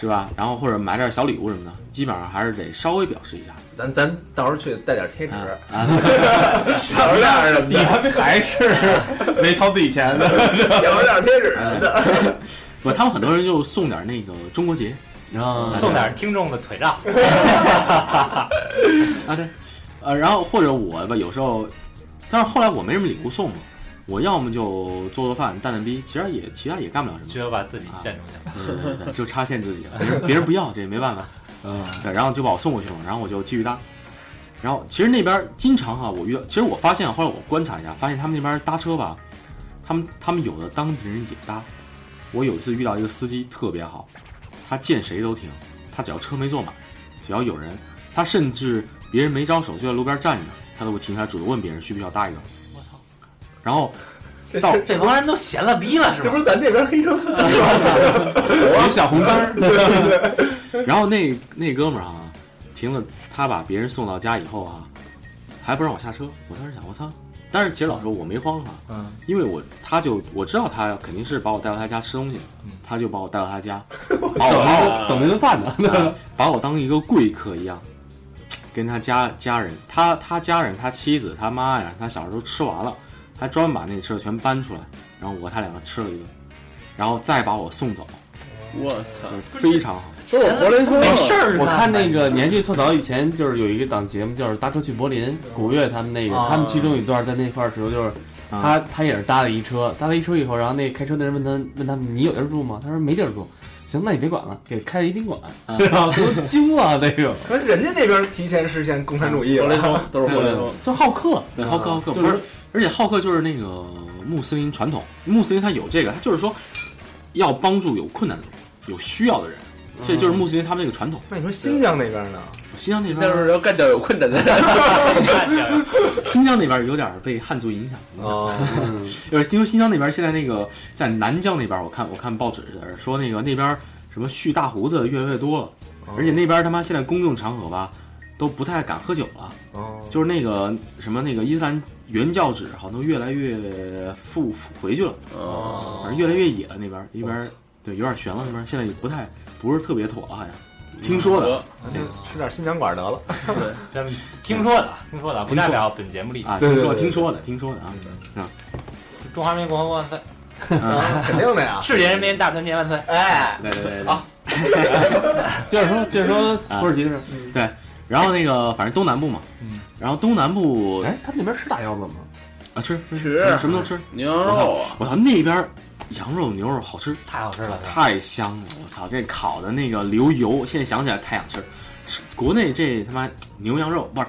是吧？然后或者买点小礼物什么的，基本上还是得稍微表示一下。咱咱到时候去带点贴纸，小样儿什么你还没还是没掏自己钱的，的，有点贴纸什么的。不，他们很多人就送点那个中国结然后送点听众的腿照。啊，对，呃，然后或者我吧，有时候，但是后来我没什么礼物送嘛，我要么就做做饭、淡淡逼，其实也其他也干不了什么只。有把自己献出去。对对对对，就差限自己了，别人别人不要，这也没办法。嗯，对，然后就把我送过去了，然后我就继续搭。然后其实那边经常哈、我遇到，其实我发现，后来我观察一下，发现他们那边搭车吧，他们他们有的当地人也搭。我有一次遇到一个司机特别好，他见谁都停，他只要车没坐满，只要有人，他甚至别人没招手就在路边站着，他都会停下来主动问别人需不需要搭一个。我操，然后到这帮人都闲了逼了是吧这不？是咱这边黑车司机吗？有小红灯儿，然后那那哥们儿啊，停了，他把别人送到家以后啊，还不让我下车。我当时想，我操！但是其实老实说，我没慌哈、嗯，因为我他就我知道他肯定是把我带到他家吃东西，嗯他就把我带到他家，把我把我 等那顿饭呢。啊把我当一个贵客一样，跟他家家人，他他家人，他妻子，他妈呀，他小时候吃完了，还专门把那吃的全搬出来，然后我他两个吃了一顿，然后再把我送走，我操，就非常好。都是活雷锋，没事儿。我看那个年纪特早以前，就是有一个档节目，就是搭车去柏林，古月他们那个，啊他们其中有一段在那块儿的时候，就是啊他他也是搭了一车，搭了一车以后，然后那开车的人问他问他你有地儿住吗？他说没地儿住。行，那你别管了，给开了一宾馆，啊然后都惊了，那个 可人家那边提前实现共产主义了，都是活雷锋。就好客，对，好客好客，就是不是，而且好客就是那个穆斯林传统，穆斯林他有这个，他就是说要帮助有困难的人、有需要的人，这就是穆斯林他们那个传统。那你说新疆那边呢？新疆那但边，是要干掉有困难的。人，新疆那边有点被汉族影响。哦，嗯，就是听说新疆那边现在那个在南疆那边，我看我看报纸说那个那边什么蓄大胡子越来越多了，而且那边他妈现在公众场合吧都不太敢喝酒了，哦，就是那个什么那个伊斯兰原教旨好像都越来越复复回去了。哦，反正越来越野了那边，一边对有点悬了那边，现在也不太不是特别妥了，好像听说的咱就吃点新疆馆得了。咱们听说的，听说的，不代表本节目立场。啊，听说对对对听说的听说的啊，中华人民共和国万岁！肯定的呀。世界人民大团结万岁！哎，对对对对。好 接着说接着说土耳其的事对，然后那个反正东南部嘛，嗯，然后东南部哎，他们那边吃大腰子吗？啊吃吃什么都吃，牛羊肉啊，我操那边羊肉牛肉好吃，太好吃了，太香了，我操这烤的那个流油，现在想起来太想吃。国内这他妈牛羊肉不是，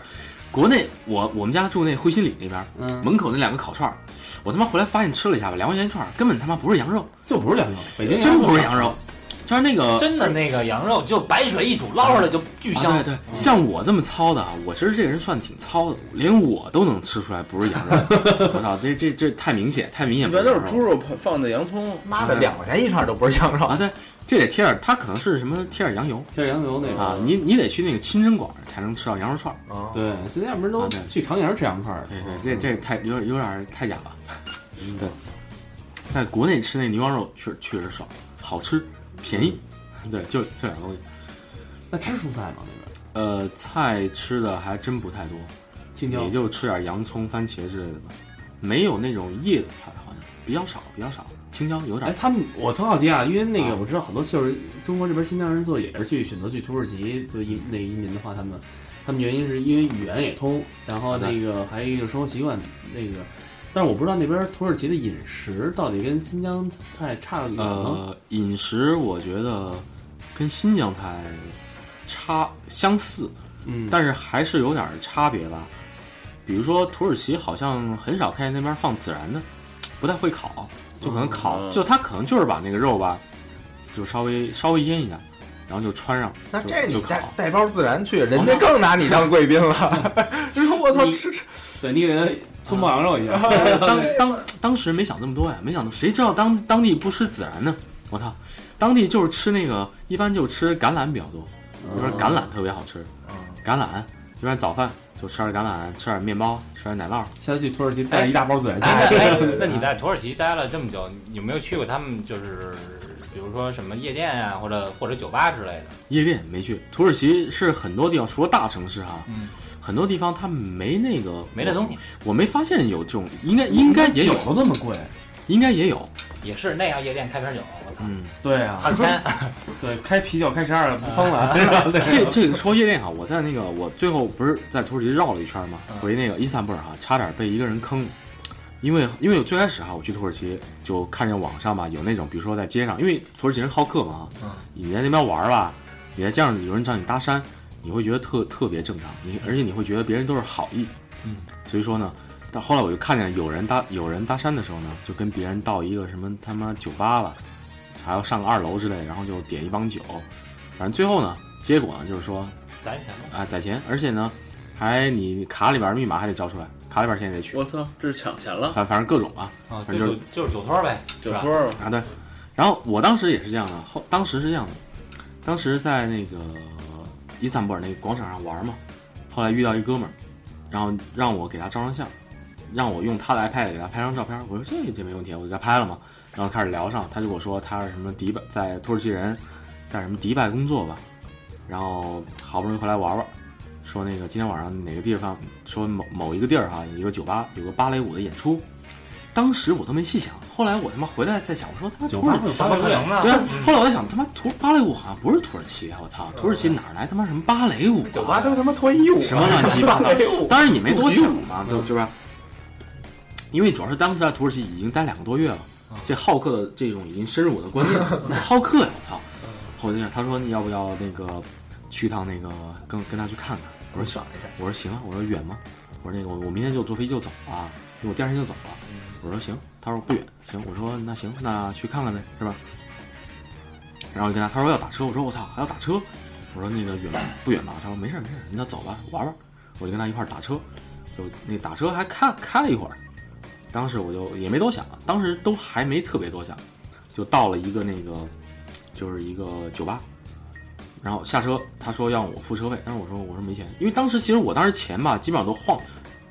国内我我们家住那汇新里那边，嗯，门口那两个烤串儿，我他妈回来发现吃了一下吧，两块钱一串儿，根本他妈不是羊肉，就不是羊肉，北京真不是羊肉，就是那个真的那个羊肉就白水一煮，捞出来就巨香。啊、对对，像我这么糙的啊，我其实这个人算挺糙的，连我都能吃出来不是羊肉。我操，这这这太明显，太明显不一般都是猪肉放的洋葱，妈的，两块钱一串都不是羊肉啊！对，这得贴点，它可能是什么贴点羊油贴点羊油那个啊，你你得去那个清真馆才能吃到羊肉串儿。啊。对，现在要不是都去长营吃羊肉串儿。对对，这这太有点有点太假了。对，在国内吃那牛羊肉确确实爽，好吃，便宜。对，就这俩东西。那吃蔬菜吗？那边呃，菜吃的还真不太多，也就吃点洋葱、番茄之类的吧，没有那种叶子菜，好像比较少，比较少。青椒有点哎，他们我特好奇啊，因为那个啊我知道好多就是中国这边新疆人做也是去选择去土耳其就移那个移民的话，他们他们原因是因为语言也通，然后那个还有一个生活习惯那个，但是我不知道那边土耳其的饮食到底跟新疆菜差得远吗？呃，饮食我觉得跟新疆菜差相似，嗯，但是还是有点差别吧。比如说土耳其好像很少看见那边放孜然的，不太会烤，就可能烤，嗯就他可能就是把那个肉吧，就稍微稍微腌一下，然后就穿上，那这你带就烤。带包孜然去，人家更拿你当贵宾了。你说我操，你吃吃对你给他送爆羊肉一样，当当当时没想这么多呀，没想到谁知道当当地不吃孜然呢？我操，当地就是吃那个，一般就吃橄榄比较多，就说橄榄特别好吃，橄榄一般早饭就吃点橄榄，吃点面包，吃点奶酪。下次去土耳其带一大包孜然 那你在土耳其待了这么久，有没有去过他们就是，比如说什么夜店啊，或者或者酒吧之类的？夜店没去，土耳其是很多地方，除了大城市哈，嗯很多地方它没那个没那东西，我没发现有这种，应该应该也有。酒，都那么贵，应该也有，也是那样夜店开瓶酒，我操，嗯。对啊，好钱，对，开啤酒开十二不疯了，这这个说夜店哈，我在那个我最后不是在土耳其绕了一圈嘛，嗯。回那个伊斯坦布尔哈，差点被一个人坑，因为因为我最开始哈，我去土耳其就看见网上吧有那种，比如说在街上，因为土耳其人好客嘛，嗯。你在那边玩吧，你在街上有人找你搭讪，你会觉得特特别正常，你而且你会觉得别人都是好意，嗯，所以说呢，到后来我就看见有人搭有人搭讪的时候呢，就跟别人到一个什么他妈酒吧吧，还要上个二楼之类，然后就点一帮酒，反正最后呢，结果呢就是说攒钱吧。啊攒钱，而且呢还你卡里边密码还得交出来，卡里边钱也得取，我操，这是抢钱了，反反正各种啊啊，反正就就就是酒托呗，酒托啊对，然后我当时也是这样的，后当时是这样的，当时在那个伊斯坦布尔那个广场上玩嘛，后来遇到一哥们儿，然后让我给他照张相，让我用他的 iPad 给他拍张照片，我说这这没问题，我给他拍了嘛，然后开始聊上，他就跟我说他是什么迪拜，在土耳其人，在什么迪拜工作吧，然后好不容易回来玩玩，说那个今天晚上哪个地方，说某某一个地儿哈、一个酒吧有个芭蕾舞的演出，当时我都没细想，后来我他妈回来再想，我说他妈土耳酒吧会有芭蕾舞呢对啊，后来我在想，他妈土芭蕾舞好像不是土耳其啊！我操，土耳其哪来他妈什么芭蕾舞、啊？酒吧都他妈脱衣舞，什么乱七八糟 当然也没多想嘛，对是吧？因为主要是当时在土耳其已经待两个多月了，这好客的这种已经深入我的观念了，好客呀！我操！后来就想他说你要不要那个去趟那个跟跟他去看看？我说想，一下，我说行啊，我说远吗？我说那个我我明天就坐飞机就走了，我第二天就走了。我说行，他说不远，行，我说那行，那去看看呗，是吧？然后就跟他，他说要打车，我说我操还要打车，我说那个远不远吧？他说没事没事那，走吧，玩玩。我就跟他一块打车，就那打车还开开了一会儿，当时我就也没多想，当时都还没特别多想，就到了一个那个就是一个酒吧，然后下车，他说让我付车费，但是我说我说没钱，因为当时其实我当时钱吧基本上都晃，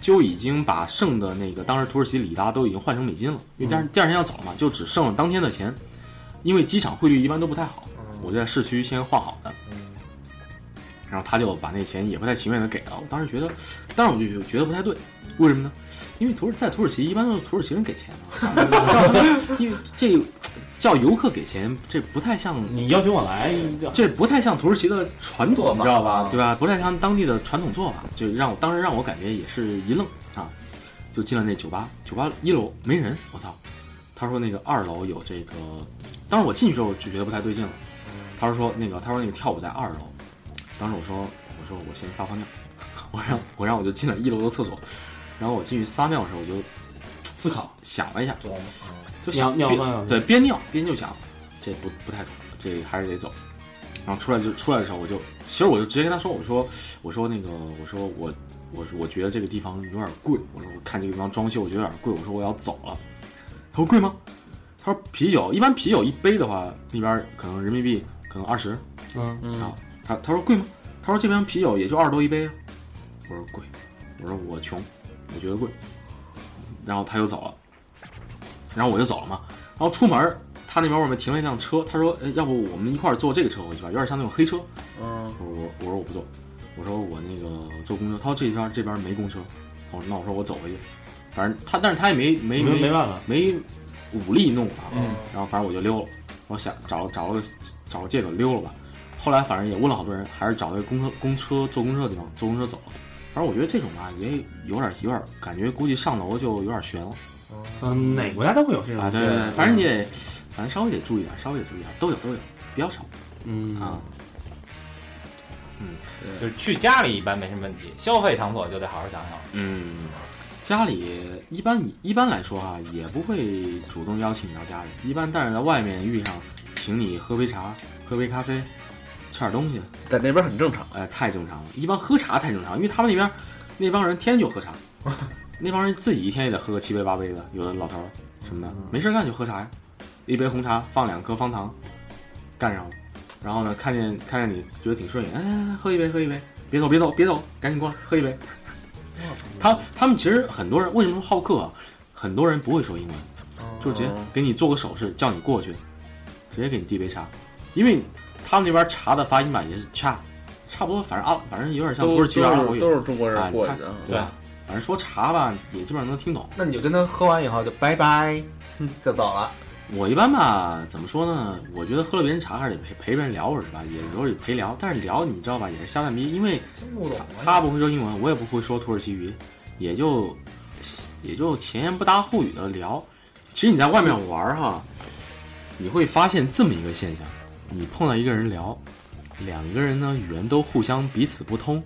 就已经把剩的那个当时土耳其里拉都已经换成美金了，因为第二第二天要走了嘛，就只剩了当天的钱，因为机场汇率一般都不太好，我就在市区先换好的，然后他就把那钱也不太情愿的给了我，当时觉得，当时我就觉得不太对，为什么呢？因为土耳在土耳其一般都是土耳其人给钱嘛，因为这个叫游客给钱，这不太像你邀请我来，这不太像土耳其的传统，你知道吧啊？对吧？不太像当地的传统做法，就让我当时让我感觉也是一愣啊！就进了那酒吧，酒吧一楼没人，我操！他说那个二楼有这个，当时我进去之后就觉得不太对劲了。他说说那个，他说那个跳舞在二楼，当时我说我说我先撒泡尿，我让我让我就进了一楼的厕所，然后我进去撒尿的时候我就思考想了一下，就想尿尿尿对，边尿边就想，这不不太妥，这还是得走。然后出来就出来的时候，我就其实我就直接跟他说，我说我说那个我说我我说我觉得这个地方有点贵，我说我看这个地方装修我觉得有点贵，我说我要走了。他说贵吗？他说啤酒一般啤酒一杯的话，那边可能人民币可能二十。嗯，嗯，他他说贵吗？他说这边啤酒也就二十多一杯啊。我说贵，我说我穷，我觉得贵。然后他又走了，然后我就走了嘛。然后出门，他那边外面停了一辆车，他说：“哎，要不我们一块儿坐这个车回去吧？有点像那种黑车。”嗯，我说我我说我不坐，我说我那个坐公车。他说这边这边没公车。我说那我说我走回去，反正他但是他也没没没没办法，没武力弄啊。嗯然后反正我就溜了，我想找找个找个借口溜了吧。后来反正也问了好多人，还是找了个公车公车坐公车的地方坐公车走了。反正我觉得这种吧也有点有点感觉，估计上楼就有点悬了嗯，哪个国家都会有这种啊。对对对，反正你得反正稍微得注意点，稍微得注意点，都有都有，比较少嗯啊。嗯就是去家里一般没什么问题，消费场所就得好好想想。嗯，家里一般一般来说哈、也不会主动邀请你到家里，一般但是在外面遇上，请你喝杯茶、喝杯咖啡，吃点东西，在那边很正常。哎，太正常了。一般喝茶太正常，因为他们那边那帮人天天就喝茶，那帮人自己一天也得喝个七杯八杯的，有的老头儿什么的，没事干就喝茶呀，一杯红茶放两颗方糖，干上了。然后呢，看见看见你觉得挺顺眼，哎来来来，喝一杯，喝一杯，别走别走别走，赶紧过来喝一杯。他他们其实很多人为什么好客啊？很多人不会说英文，就直接给你做个手势，叫你过去，直接给你递杯茶，因为他们那边茶的发音吧也是差，差不多，反正啊，反正有点像都土耳其阿拉伯语，都是中国人过去的啊。对吧？反正说茶吧，也基本上能听懂。那你就跟他喝完以后就拜拜，就走了。我一般吧，怎么说呢？我觉得喝了别人茶还是得陪陪别人聊会儿是吧？也有时候也陪聊，但是聊你知道吧，也是瞎蛋逼，因为他不会说英文，我也不会说土耳其语，也就也就前言不搭后语的聊。其实你在外面玩儿哈，你会发现这么一个现象：你碰到一个人聊，两个人呢语言都互相彼此不通，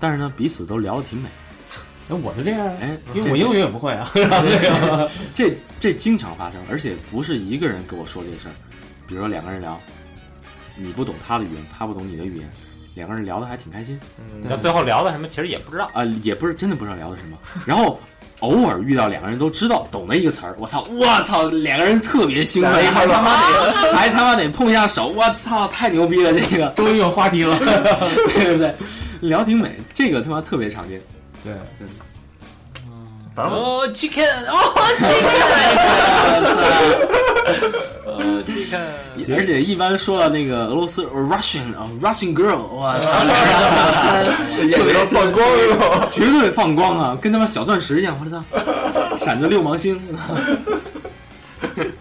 但是呢彼此都聊得挺美。哎，我就这样啊，哎，因为我英语也不会啊。这这经常发生，而且不是一个人跟我说这事儿。比如说两个人聊，你不懂他的语言，他不懂你的语言，两个人聊得还挺开心那最后聊的什么，其实也不知道。啊、也不是真的不知道聊的什么。然后偶尔遇到两个人都知道懂的一个词儿，我操，我操，两个人特别兴奋，还他妈得还他妈得碰一下手，我操，太牛逼了，这个终于有话题了。对对对，聊挺美，这个他妈特别常见。对，反正我哦，chicken，哦，chicken，呃，chicken，而且一般说到那个俄罗斯 Russian 啊、Russian girl，哇操，两个人眼睛放光了。绝对放光啊，跟他妈小钻石一样，我操，闪着六芒星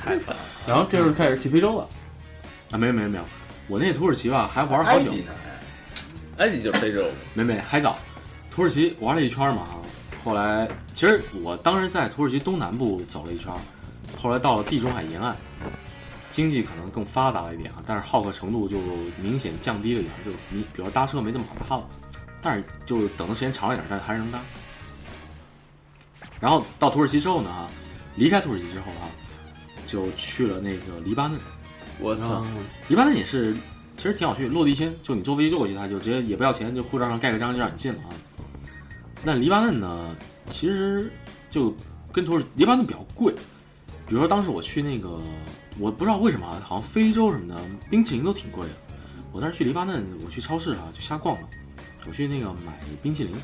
太惨然后这时候开始去非洲了。啊！没有没有没有，我那土耳其吧还玩了好久，埃及呢？埃及就是非洲，没没还早，土耳其玩了一圈嘛，后来其实我当时在土耳其东南部走了一圈，后来到了地中海沿岸，经济可能更发达了一点啊，但是好客程度就明显降低了一点，就你比如搭车没这么好搭了，但是就等的时间长了一点，但是还是能搭。然后到土耳其之后呢，哈，离开土耳其之后哈，就去了那个黎巴嫩。我操，黎巴嫩也是，其实挺好去，落地签，就你坐飞机坐过去，他就直接也不要钱，就护照上盖个章就让你进了啊。那黎巴嫩呢，其实就跟土耳黎巴嫩比较贵，比如说当时我去那个，我不知道为什么啊，好像非洲什么的冰淇淋都挺贵的。我当时去黎巴嫩，我去超市啊就瞎逛了，我去那个买冰淇淋，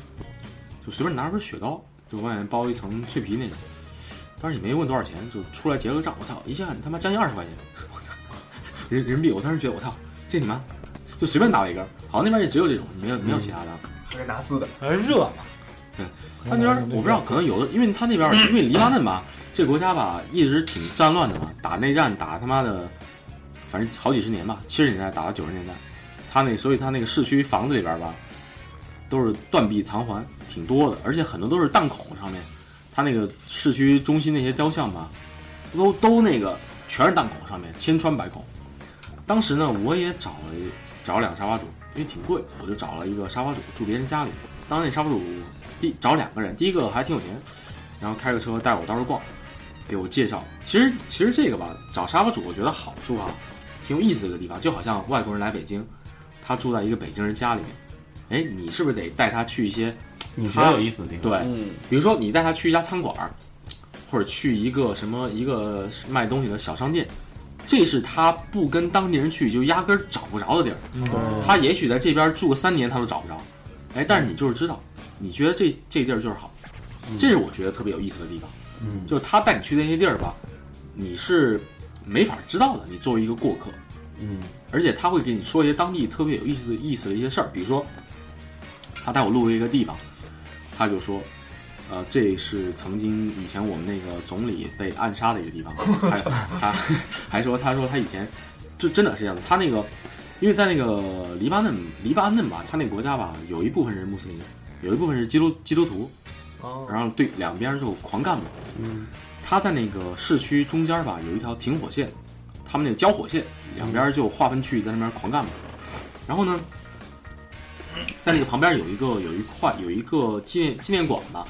就随便拿了根雪糕，就外面包一层脆皮那种。当时也没问多少钱，就出来结了个账，我操，一下他妈将近二十块钱，我操，人人民币，我当时觉得我操，这你妈，就随便打了一根，好像那边也只有这种，没有没有其他的。还是拿丝的。呃，热嘛，他那边我不知道，可能有的，因为他那边因为黎巴嫩吧，这国家吧一直挺战乱的嘛，打内战打他妈的，反正好几十年吧，七十年代打到九十年代，他那所以他那个市区房子里边吧，都是断壁残垣，挺多的，而且很多都是弹孔上面，他那个市区中心那些雕像吧，都都那个全是弹孔上面，千疮百孔。当时呢，我也找了找了两个沙发主，因为挺贵，我就找了一个沙发主住别人家里。当时那沙发主第找两个人，第一个还挺有钱，然后开个车带我到处逛，给我介绍。其实其实这个吧，找沙发主我觉得好处啊，挺有意思的一个地方，就好像外国人来北京，他住在一个北京人家里面，哎，你是不是得带他去一些你觉得有意思的地方？对，嗯，比如说你带他去一家餐馆儿，或者去一个什么一个卖东西的小商店，这是他不跟当地人去就压根儿找不着的地儿。嗯，他也许在这边住个三年他都找不着，哎，但是你就是知道，你觉得这这地儿就是好，这是我觉得特别有意思的地方。嗯，就是他带你去那些地儿吧，你是没法知道的。你作为一个过客，嗯。而且他会给你说一些当地特别有意思意思的一些事儿，比如说，他带我路过一个地方，他就说，呃，这是曾经以前我们那个总理被暗杀的一个地方，还还还说他说他以前就真的是这样的，他那个因为在那个黎巴嫩黎巴嫩吧，他那个国家吧，有一部分人穆斯林，有一部分是基督基督徒，哦，然后对两边就狂干嘛。嗯他在那个市区中间吧，有一条停火线，他们那个交火线，两边就划分区域在那边狂干嘛。然后呢，在那个旁边有一个有一块有一个纪念纪念馆吧，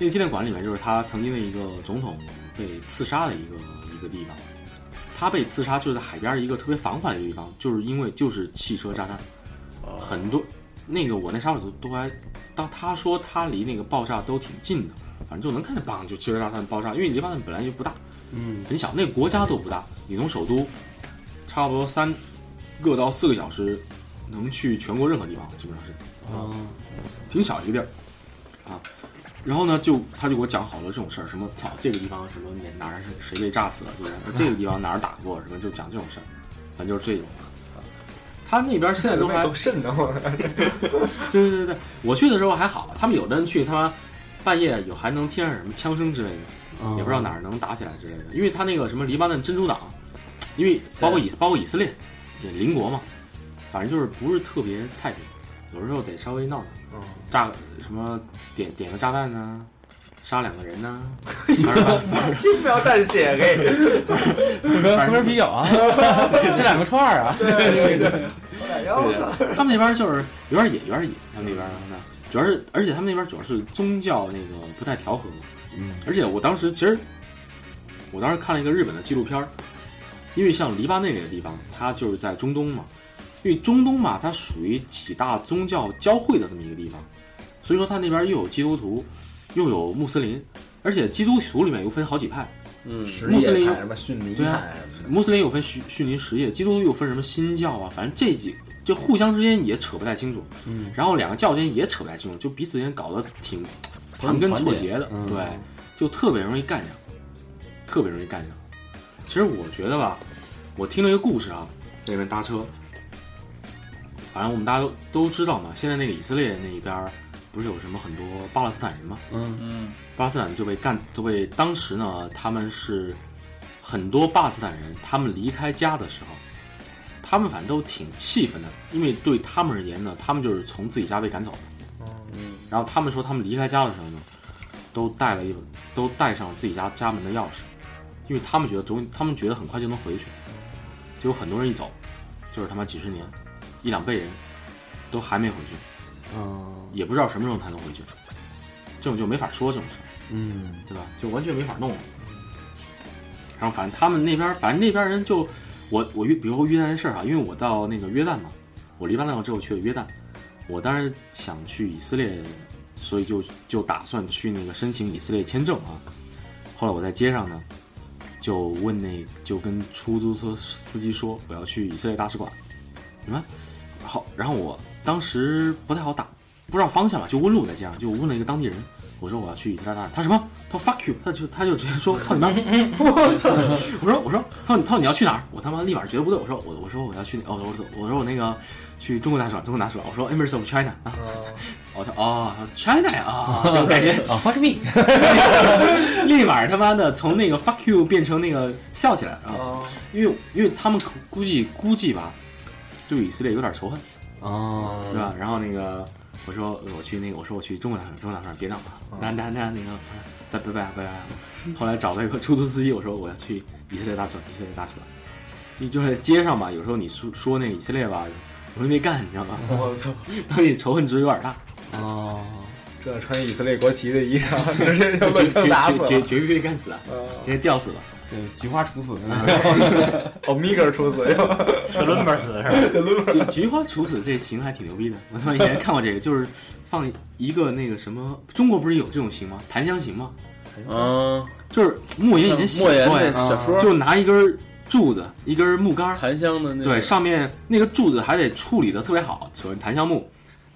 那个纪念馆里面就是他曾经的一个总统被刺杀的一个一个地方。他被刺杀就是在海边一个特别繁华的一个地方，就是因为就是汽车炸弹，很多那个我那沙发都都还，当他说他离那个爆炸都挺近的，反正就能看见棒就汽车炸弹爆炸，因为黎巴嫩本来就不大，嗯很小，那个国家都不大，你从首都差不多三个到四个小时能去全国任何地方，基本上是。哦挺小一个地儿啊。然后呢，就他就给我讲好多这种事儿，什么操这个地方什么哪哪儿是谁被炸死了，对不对？这个地方哪儿打过，什么就讲这种事儿，反正就是这种。他那边现在都还 够瘆得慌。对对对对，我去的时候还好，他们有的人去他妈半夜有还能听见什么枪声之类的，哦也不知道哪儿能打起来之类的。因为他那个什么黎巴嫩真主党，因为包括以包括以色列也邻国嘛，反正就是不是特别太平，有时候得稍微闹闹。嗯炸什么点点个炸弹呢、杀两个人呢、轻描淡写给。喝瓶喝瓶啤酒啊，吃两个串儿啊，对对对，对，他们那边就是有点野，有点野。他们那边那主要是，而且他们那边主要是宗教那个不太调和。嗯，而且我当时其实，我当时看了一个日本的纪录片儿，因为像黎巴嫩这个地方，它就是在中东嘛，因为中东嘛，它属于几大宗教交汇的这么一个地方，所以说它那边又有基督徒，又有穆斯林，而且基督徒里面又分好几派，嗯，穆斯林什么逊尼对啊穆斯林有分逊逊尼什叶，基督徒又分什么新教啊，反正这几就互相之间也扯不太清楚，嗯，然后两个教之间也扯不太清楚，就彼此间搞得挺盘根错节的，嗯对，就特别容易干上，特别容易干上。其实我觉得吧，我听了一个故事啊，那边搭车，反正我们大家都都知道嘛，现在那个以色列那一边儿不是有什么很多巴勒斯坦人吗，嗯嗯巴勒斯坦就被干，就被当时呢，他们是很多巴勒斯坦人，他们离开家的时候，他们反正都挺气愤的，因为对他们而言呢，他们就是从自己家被赶走的。嗯然后他们说，他们离开家的时候呢，都带了一本，都带上自己家家门的钥匙，因为他们觉得总，他们觉得很快就能回去。结果很多人一走，就是他妈几十年，一两辈人都还没回去，嗯也不知道什么时候才能回去。这种就没法说这种事儿。嗯对吧？就完全没法弄。然后反正他们那边，反正那边人就我我约，比如说约旦的事儿啊，因为我到那个约旦嘛，我黎巴嫩之后去了约旦，我当时想去以色列，所以就就打算去那个申请以色列签证啊。后来我在街上呢，就问那就跟出租车司机说我要去以色列大使馆，你们好，然后我当时不太好打，不知道方向嘛，就问路在街上，就问了一个当地人，我说我要去以色列大他什么？他说 fuck you，他就他就直接说操你妈！我操！我说我说他说他说你要去哪儿？我他妈立马觉得不对，我说我我说我要去哦我说我说我那个去中国大使馆，中国大使馆，我说 Embassy of China 啊，我说 哦 China 呀啊，就感觉啊，fuck me，立马他妈的从那个 fuck you 变成那个笑起来了啊，哦因为因为他们估计估计吧，对以色列有点仇恨，哦，是吧？然后那个我说呃我去那个我说我去中国大使，中国大使别闹了，那那那那个拜拜拜拜拜。后来找了一个出租司机，我说我要去以色列大使馆，以色列大使馆。你就在街上吧，有时候你说说那个以色列吧，容易被干，你知道吗？我操！当你仇恨值有点大，哦，这穿以色列国旗的衣裳，直接就绝乱枪打死了。绝绝被干死直接吊死了。对，菊花处死，欧米伽处死又车轮本死的是吧？菊 菊花处死这刑还挺牛逼的，我他妈以前看过这个，就是放一个那个什么，中国不是有这种刑吗？檀香刑吗？嗯，就是莫言以前写过小说，就拿一根柱子，一根木杆儿，檀香的那对，上面那个柱子还得处理的特别好，首先檀香木，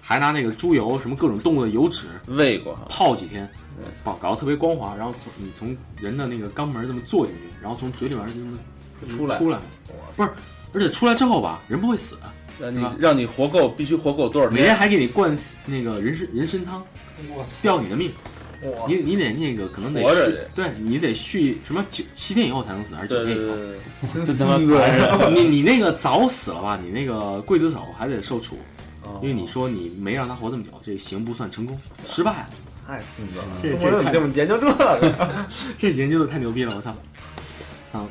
还拿那个猪油什么各种动物的油脂喂过，泡几天对，搞搞得特别光滑，然后从你从人的那个肛门这么坐进去，然后从嘴里边这么出来出来，不是，而且出来之后吧，人不会死，让你让你活够，必须活够多少天？每天还给你灌那个人参人参汤，吊你的命，你你得那个可能得续对你得续什么九七天以后才能死，还是九对天以后？真他妈残忍，你你那个早死了吧？你那个刽子手还得受处，哦因为你说你没让他活这么久，这行不算成功，失败了。太孙子了！这这这么研究这个？这研究的太牛逼了，我操！啊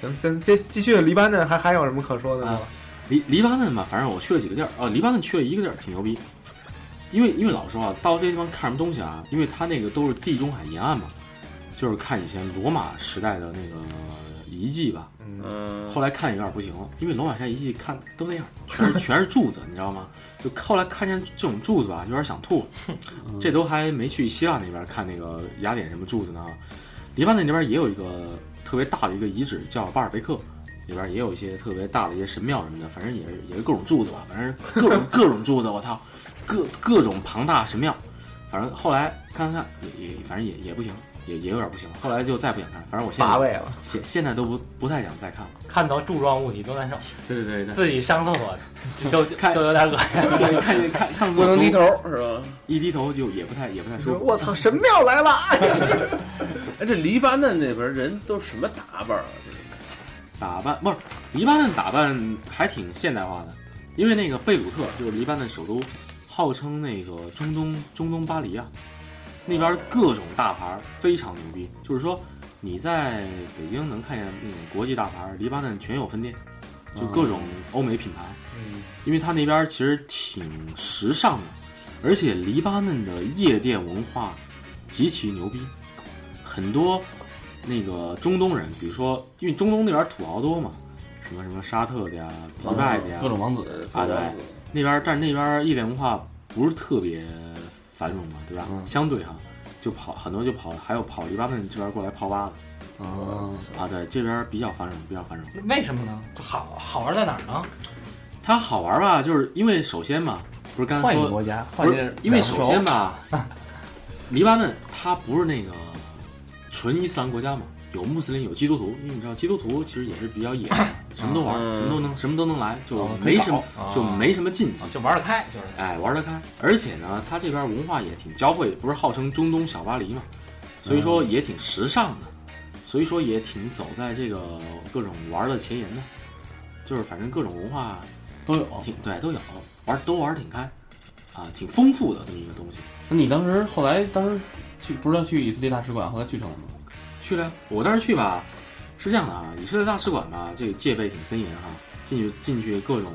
行，咱这继续黎巴嫩还还有什么可说的吗啊？黎黎巴嫩吧，反正我去了几个地儿，啊，黎巴嫩去了一个地儿挺牛逼，因为因为老实话，到这地方看什么东西啊？因为它那个都是地中海沿岸嘛，就是看以前罗马时代的那个遗迹吧，嗯，后来看有点不行了，因为罗马山遗迹看都那样，全是全是柱子，你知道吗？就后来看见这种柱子吧，有点想吐。这都还没去希腊那边看那个雅典什么柱子呢。黎巴嫩那边也有一个特别大的一个遗址，叫巴尔贝克，里边也有一些特别大的一些神庙什么的，反正也是也是各种柱子吧，反正各种 各种柱子，我操，各各种庞大神庙。反正后来看看也也反正也也不行，也也有点不行。后来就再不想看，反正我现在乏味了。现现在都不不太想再看了。看到柱状物体都难受，对对对对。自己上厕所就都看都有点恶心。对，看见看上厕所不能低头是吧？一低头就也不太也不太舒服。我操，神庙来了！哎，这黎巴嫩那边人都什么打扮啊？打扮不是黎巴嫩打扮还挺现代化的，因为那个贝鲁特就是黎巴嫩首都，号称那个中东中东巴黎啊，那边各种大牌非常牛逼，就是说你在北京能看见那种国际大牌，黎巴嫩全有分店，就各种欧美品牌。嗯，因为它那边其实挺时尚的，而且黎巴嫩的夜店文化极其牛逼，很多那个中东人，比如说，因为中东那边土豪多嘛，什么什么沙特的呀、迪拜的呀，各种王子，啊对。那边，但是那边夜店文化不是特别繁荣嘛，对吧？嗯相对哈，就跑很多就跑，还有跑黎巴嫩这边过来泡吧的啊，啊，对，这边比较繁荣，比较繁荣。为什么呢？好好玩在哪儿呢？它好玩吧，就是因为首先嘛，不是刚才说换一个国家，换一个，因为首先吧，黎巴嫩它不是那个纯伊斯兰国家嘛，有穆斯林，有基督徒。因为你知道，基督徒其实也是比较野的，什么都玩，嗯什么都能，什么都能来，就哦没什么，啊就没什么禁忌，就玩得开，就是哎，玩得开。而且呢，他这边文化也挺交汇，不是号称中东小巴黎嘛，所以说也挺时尚的，所以说也挺走在这个各种玩的前沿的，就是反正各种文化都有。挺对都有，玩都玩得挺开，啊，挺丰富的这么一个东西。那你当时后来当时去不是要去以色列大使馆，后来去成了吗？去了呀，我当时去吧，是这样的啊，以色列大使馆吧，这个戒备挺森严哈，进去进去各种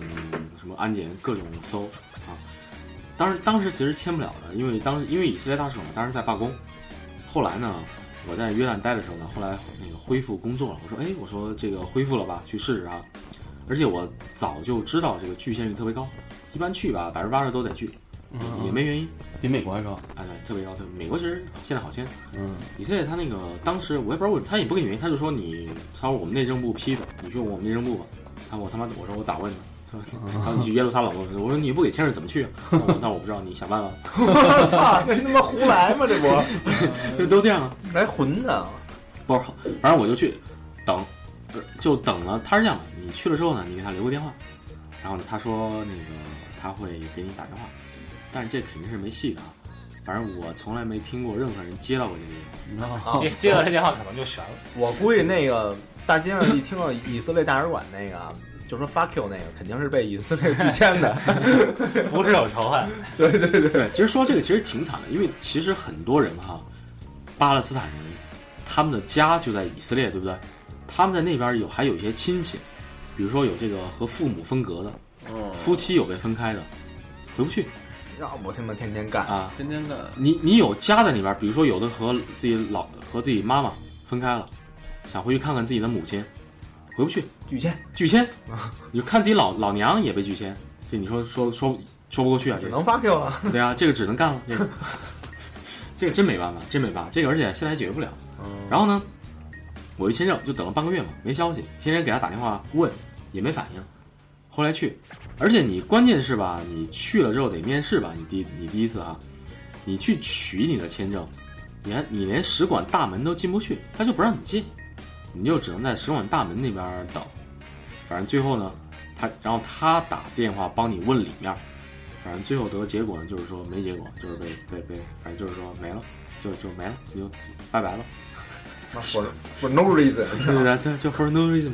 什么安检，各种搜啊。当时当时其实签不了的，因为当时因为以色列大使馆当时在罢工，后来呢，我在约旦待的时候呢，后来那个恢复工作了，我说哎，我说这个恢复了吧，去试试啊。而且我早就知道这个拒签率特别高，一般去吧百分之八十都得拒，也没原因。比美国还高。哎，对，特别高，特别美国其实现在好签，嗯，以色列他那个当时我也不知道为什么，他也不给你原因，他就说你，他说我们内政部批的，你去我们内政部吧。他说我他妈，我说我咋问呢？他说 他说你去耶路撒冷问，我说你不给签证怎么去啊？我说那我不知道，你想办法，我 操，那他妈胡来吗？这不这 都这样啊。来混的，不是，反正我就去等，就等了。他是这样的，你去了之后呢，你给他留个电话，然后呢，他说那个他会给你打电话，但是这肯定是没戏的啊。反正我从来没听过任何人接到过这个电话。你知道吗？接 接到这电话可能就悬了。我估计那个大街上一听到以色列大使馆那个，就说 fuck you 那个，肯定是被以色列拒签的。不是有仇恨，对对对，其实说这个其实挺惨的，因为其实很多人哈，巴勒斯坦人，他们的家就在以色列，对不对？他们在那边有还有一些亲戚，比如说有这个和父母分隔的，哦，夫妻有被分开的，回不去让我他妈天天干，啊。天天干，你你有家在里边，比如说有的和自己老和自己妈妈分开了，想回去看看自己的母亲，回不去，拒签，拒签，你就看自己老老娘也被拒签，这你说说说说不过去啊，这能 fuck you 了。对啊，这个只能干了，这个。这个真没办法，真没办法，这个而且现在还解决不了。然后呢，我一签证就等了半个月嘛，没消息，天天给他打电话问，也没反应。后来去，而且你关键是吧，你去了之后得面试吧，你第你第一次哈，你去取你的签证，你还你连使馆大门都进不去，他就不让你进，你就只能在使馆大门那边等。反正最后呢，他然后他打电话帮你问里面，反正最后得结果呢，就是说没结果，就是被被被，反正就是说没了，就就没了，你就拜拜了。for for no reason，对对对，对，就 for no reason，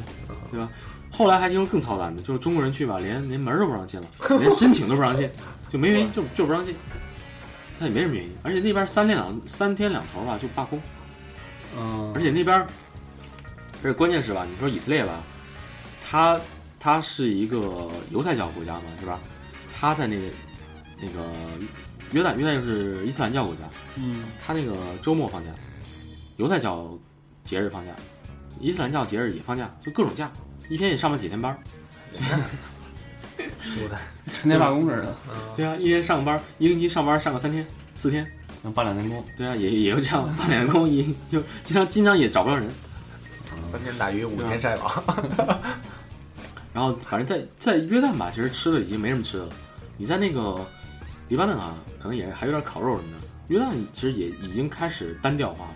对吧？后来还听说更操蛋的，就是中国人去吧，连连门都不让进了，连申请都不让进，就没原因，就就不让进，他也没什么原因。而且那边三天两三天两头吧就罢工，嗯。而且那边，而且关键是吧，你说以色列吧，它它是一个犹太教国家嘛，是吧？它在那个那个约旦，约旦又是伊斯兰教国家，嗯。它那个周末放假，犹太教节日放假，伊斯兰教节日也放假，就各种假，一天也上不了几天班儿。成天罢工似的，对啊，一天上个班儿，一个星期上班上个三天四天。能罢两年工。对啊，也也就这样半年工，也就经常经常也找不着人。三天打鱼五天晒网，然后反正在在约旦吧，其实吃的已经没什么吃的了。你在那个黎巴嫩啊，可能也还有点烤肉什么的。约旦其实也已经开始单调化了，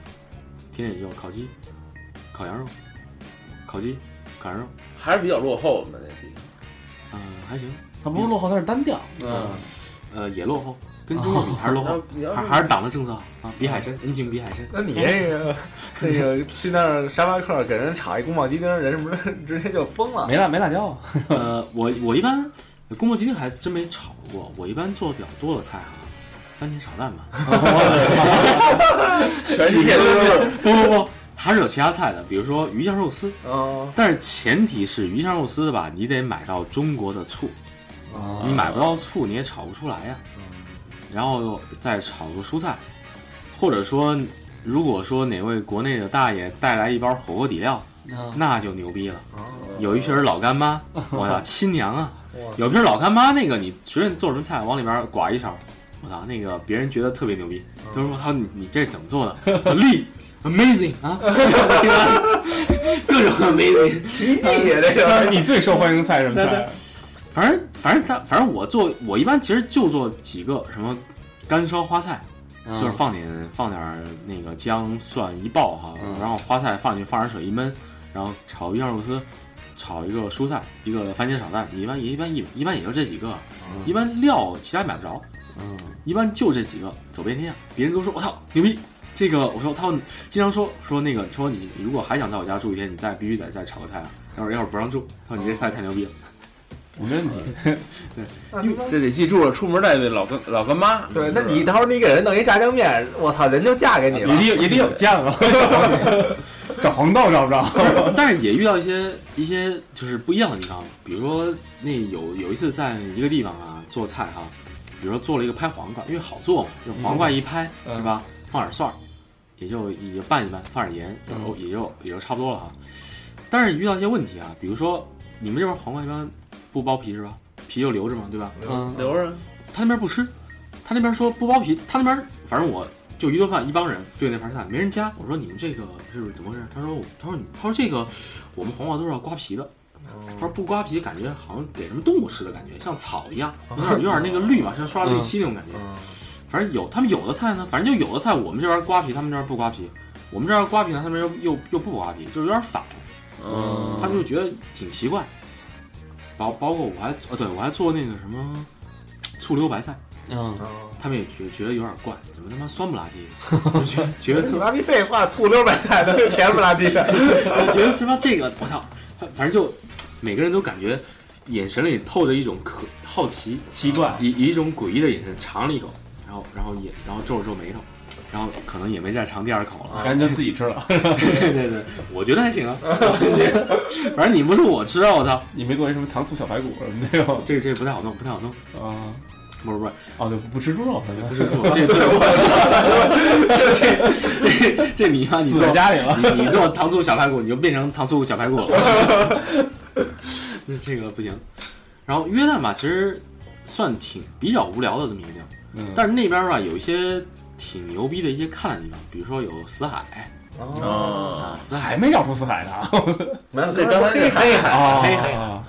天天也就烤鸡、烤羊肉、烤鸡、烤羊肉，还是比较落后的那地方。嗯，还行，它不是落后，它是单调。嗯，呃，也落后，跟中国比还是落后，还还是党的政策啊，比海参，人情比海参。那你这个 那个去那儿沙发客给人炒一宫保鸡丁，人是不是直接就疯了？没辣没辣椒，呃，我我一般宫保鸡丁还真没炒过，我一般做的比较多的菜啊、番茄炒蛋吧。全世界都是不不不，还是有其他菜的，比如说鱼香肉丝，哦，但是前提是鱼香肉丝的吧，你得买到中国的醋，哦你买不到醋你也炒不出来呀。然后再炒个蔬菜，或者说，如果说哪位国内的大爷带来一包火锅底料，那就牛逼了。有一瓶老干妈，我操，亲娘啊！有瓶老干妈，那个你随便做什么菜，往里边刮一勺，我操，那个别人觉得特别牛逼，都说我操，你你这怎么做的？厉 amazing 啊，各种 amazing。奇迹呀，这个你最受欢迎的菜什么菜？反正反正他反正我做我一般其实就做几个什么干烧花菜，嗯。就是放点放点儿那个姜蒜一爆哈，嗯。然后花菜放进去，放点水一焖，然后炒鱼香肉丝，炒一个蔬菜，一个番茄炒蛋，一般也一般一一般也就这几个，一般料其他买不着，嗯，一般就这几个走遍天下，别人都说我操牛逼。这个我说他们经常说说那个说你你如果还想在我家住一天，你再必须得再炒个菜啊。要是要是不让住，他说你这菜太牛逼了。没问题。对这得记住了，出门带位老干老干妈。对，那你到时候你给人弄一炸酱面，我操，人就嫁给你了也。得也得有酱啊，找黄豆找不着？但是也遇到一些一些就是不一样的地方，比如说那有有一次在一个地方啊做菜哈，比如说做了一个拍黄瓜，因为好做嘛，就黄瓜一拍、嗯是吧，放点蒜儿，也就也就拌一拌，放点盐，嗯然后也就也就差不多了哈。但是遇到一些问题啊，比如说你们这边黄瓜一般不剥皮是吧？皮就留着嘛，对吧？嗯，留着，他那边不吃，他那边说不剥皮，他那边反正我就一顿饭一帮人对那盘菜没人夹，我说你们这个是怎么回事？他说他说你他说这个我们黄瓜都是要刮皮的，他说不刮皮感觉好像给什么动物吃的感觉，像草一样，有点 有点那个绿嘛，像刷了绿漆那种感觉。反正有他们有的菜呢，反正就有的菜我们这边刮皮，他们这边不刮皮，我们这边刮皮呢，他们又又又不刮皮，就是有点反，嗯，他们就觉得挺奇怪。包包括我还呃对我还做那个什么醋溜白菜。嗯，他们也觉觉得有点怪，怎么他妈酸不拉几的，就觉觉得你 妈逼废话，醋溜白菜都是甜不拉几的。觉得他妈这个我操，反正就每个人都感觉眼神里透着一种可好奇，奇怪，以以一种诡异的眼神尝了一口，然后然后也然后皱了皱眉头，然后可能也没再尝第二口了。然后就自己吃了。对对对，我觉得还行啊，反正你不是我吃啊，我操，你没做一什么糖醋小排骨什么的哟？这个这个不太好弄，不太好弄，啊，不是不是哦，对，不吃猪肉，不吃猪肉这这这这你妈你死做在家里了。你你做糖醋小排骨，你就变成糖醋小排骨了。那这个不行。然后约旦吧，其实算挺比较无聊的这么一个地方，嗯，但是那边吧有一些挺牛逼的一些看的地方，比如说有死海。哦，啊，死海。没绕出死海呢。没有，对刚才黑海，哦黑海。啊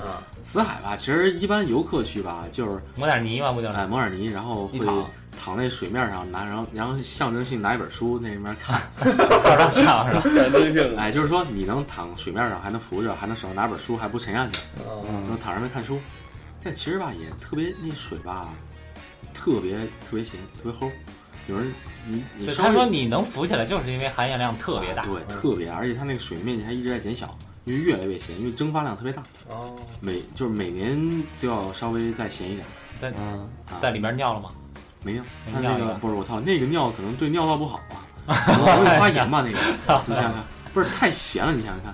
死海吧，其实一般游客去吧，就是抹点泥嘛，不就是？哎抹点泥，然后会躺。躺在水面上拿，然后然后象征性拿一本书那里面看，照张相是吧？象征性。哎，就是说你能躺水面上，还能浮着，还能手上拿本书，还不沉下去。嗯能躺上面看书，但其实吧也特别那水吧，特别特别咸，特别齁。有人你你对，稍微他说你能浮起来，就是因为含盐量特别大。对，特别，而且它那个水面积还一直在减小，因为越来越咸，因为蒸发量特别大，哦，每就是每年都要稍微再咸一点。在嗯，啊，在里面尿了吗？没尿，他那个个不是我操，那个尿可能对尿道不好啊，可能容易发炎吧那个。你想想看，不是太咸了，你想想看，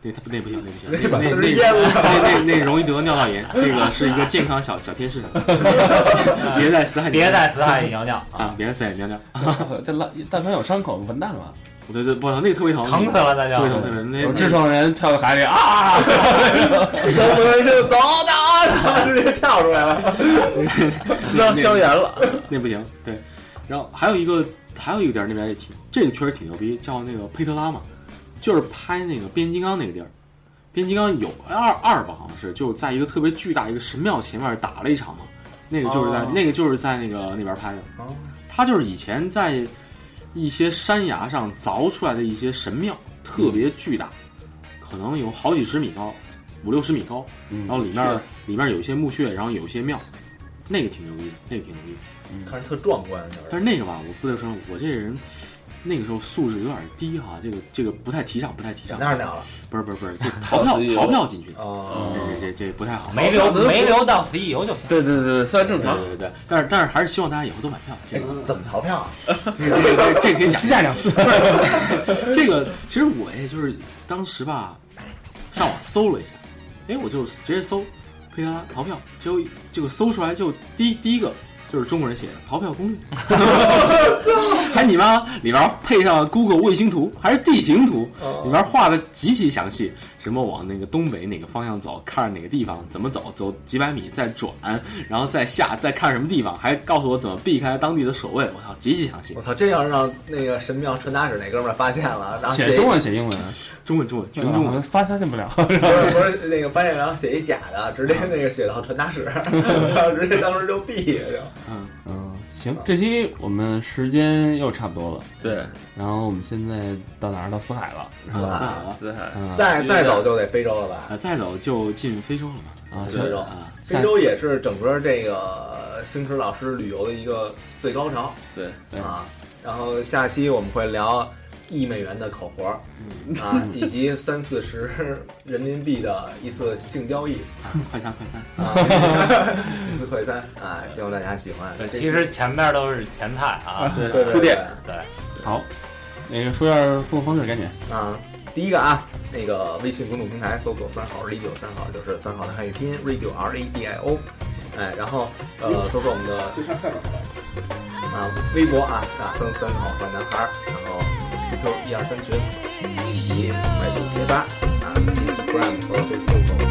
那他那不行，那不行，那那那那那那容易得尿道炎，这个是一个健康小小贴士，别在死海别在死海里尿尿啊，啊，别在死海里尿尿。这烂，但凡有伤口，完蛋了。对对，我操，那个特别疼，疼死了那特别疼，特。别疼。那有痔疮人跳到海里啊！刚才是走的啊，直接跳出来了。要消炎了。那不行，对。然后还有一个还有一个点儿那边也挺，这个确实挺牛逼，叫那个佩特拉嘛，就是拍那个变形金刚那个地儿。变形金刚有二二吧，好像是，就在一个特别巨大一个神庙前面打了一场嘛。那个就是在、哦那个就是在那个那边拍的。哦他就是以前在一些山崖上凿出来的一些神庙，特别巨大，可能有好几十米高，五六十米高。然后里面里面有一些墓穴，然后有一些庙，那个挺牛逼的，那个挺牛逼的。看着特壮观，但是那个吧，我不得不说，我这人那个时候素质有点低哈，这个这个不太提倡，不太提倡。那是鸟了不是不是不是，这 逃票逃票进去的，哦这这这这不太好。没留没留到此一游就行。对对对，算正常。对对对，但是但是还是希望大家以后都买票。这哎个，怎么逃票啊？这个这个这可以讲 私下两次。这个其实我也就是当时吧，上网搜了一下，哎，我就直接搜佩特拉逃票，结果这个搜出来就第一第一个就是中国人写的逃票攻略，还你妈里边配上 Google 卫星图，还是地形图，里边画的极其详细，什么往那个东北哪个方向走，看着哪个地方怎么走，走几百米再转，然后再下再看什么地方，还告诉我怎么避开当地的守卫，我操，极其详细我，操！这要是让那个神庙传达室那哥们儿发现了，然后写写中文写英文，中文中文全中文。发发现不了。不是不是那个发现，然后写一假的，直接那个写到传达室，然后直接当时就毙了就。嗯嗯，行，这期我们时间又差不多了，对，然后我们现在到哪儿？到死海了，是死吧？海了，死海嗯，再再走就得非洲了吧？啊，再走就进非洲了吧。啊，非洲啊，非洲也是整个这个星驰老师旅游的一个最高潮，对啊。然后下期我们会聊一美元的口活儿啊，以及三四十人民币的一次性交易快餐快餐，啊，一次快餐啊，希望大家喜欢。对，其实前面都是前菜啊。铺垫对好，那个说一下互动方式，赶紧。啊，第一个啊，那个微信公众平台搜索三号 radio 三号就是三号的汉语拼音 radio r a d i o，哎，然后呃搜索我们的啊微博啊大三三号坏男孩儿，然后 QQ 一二三群以及百度贴吧啊 Instagram 和 Facebook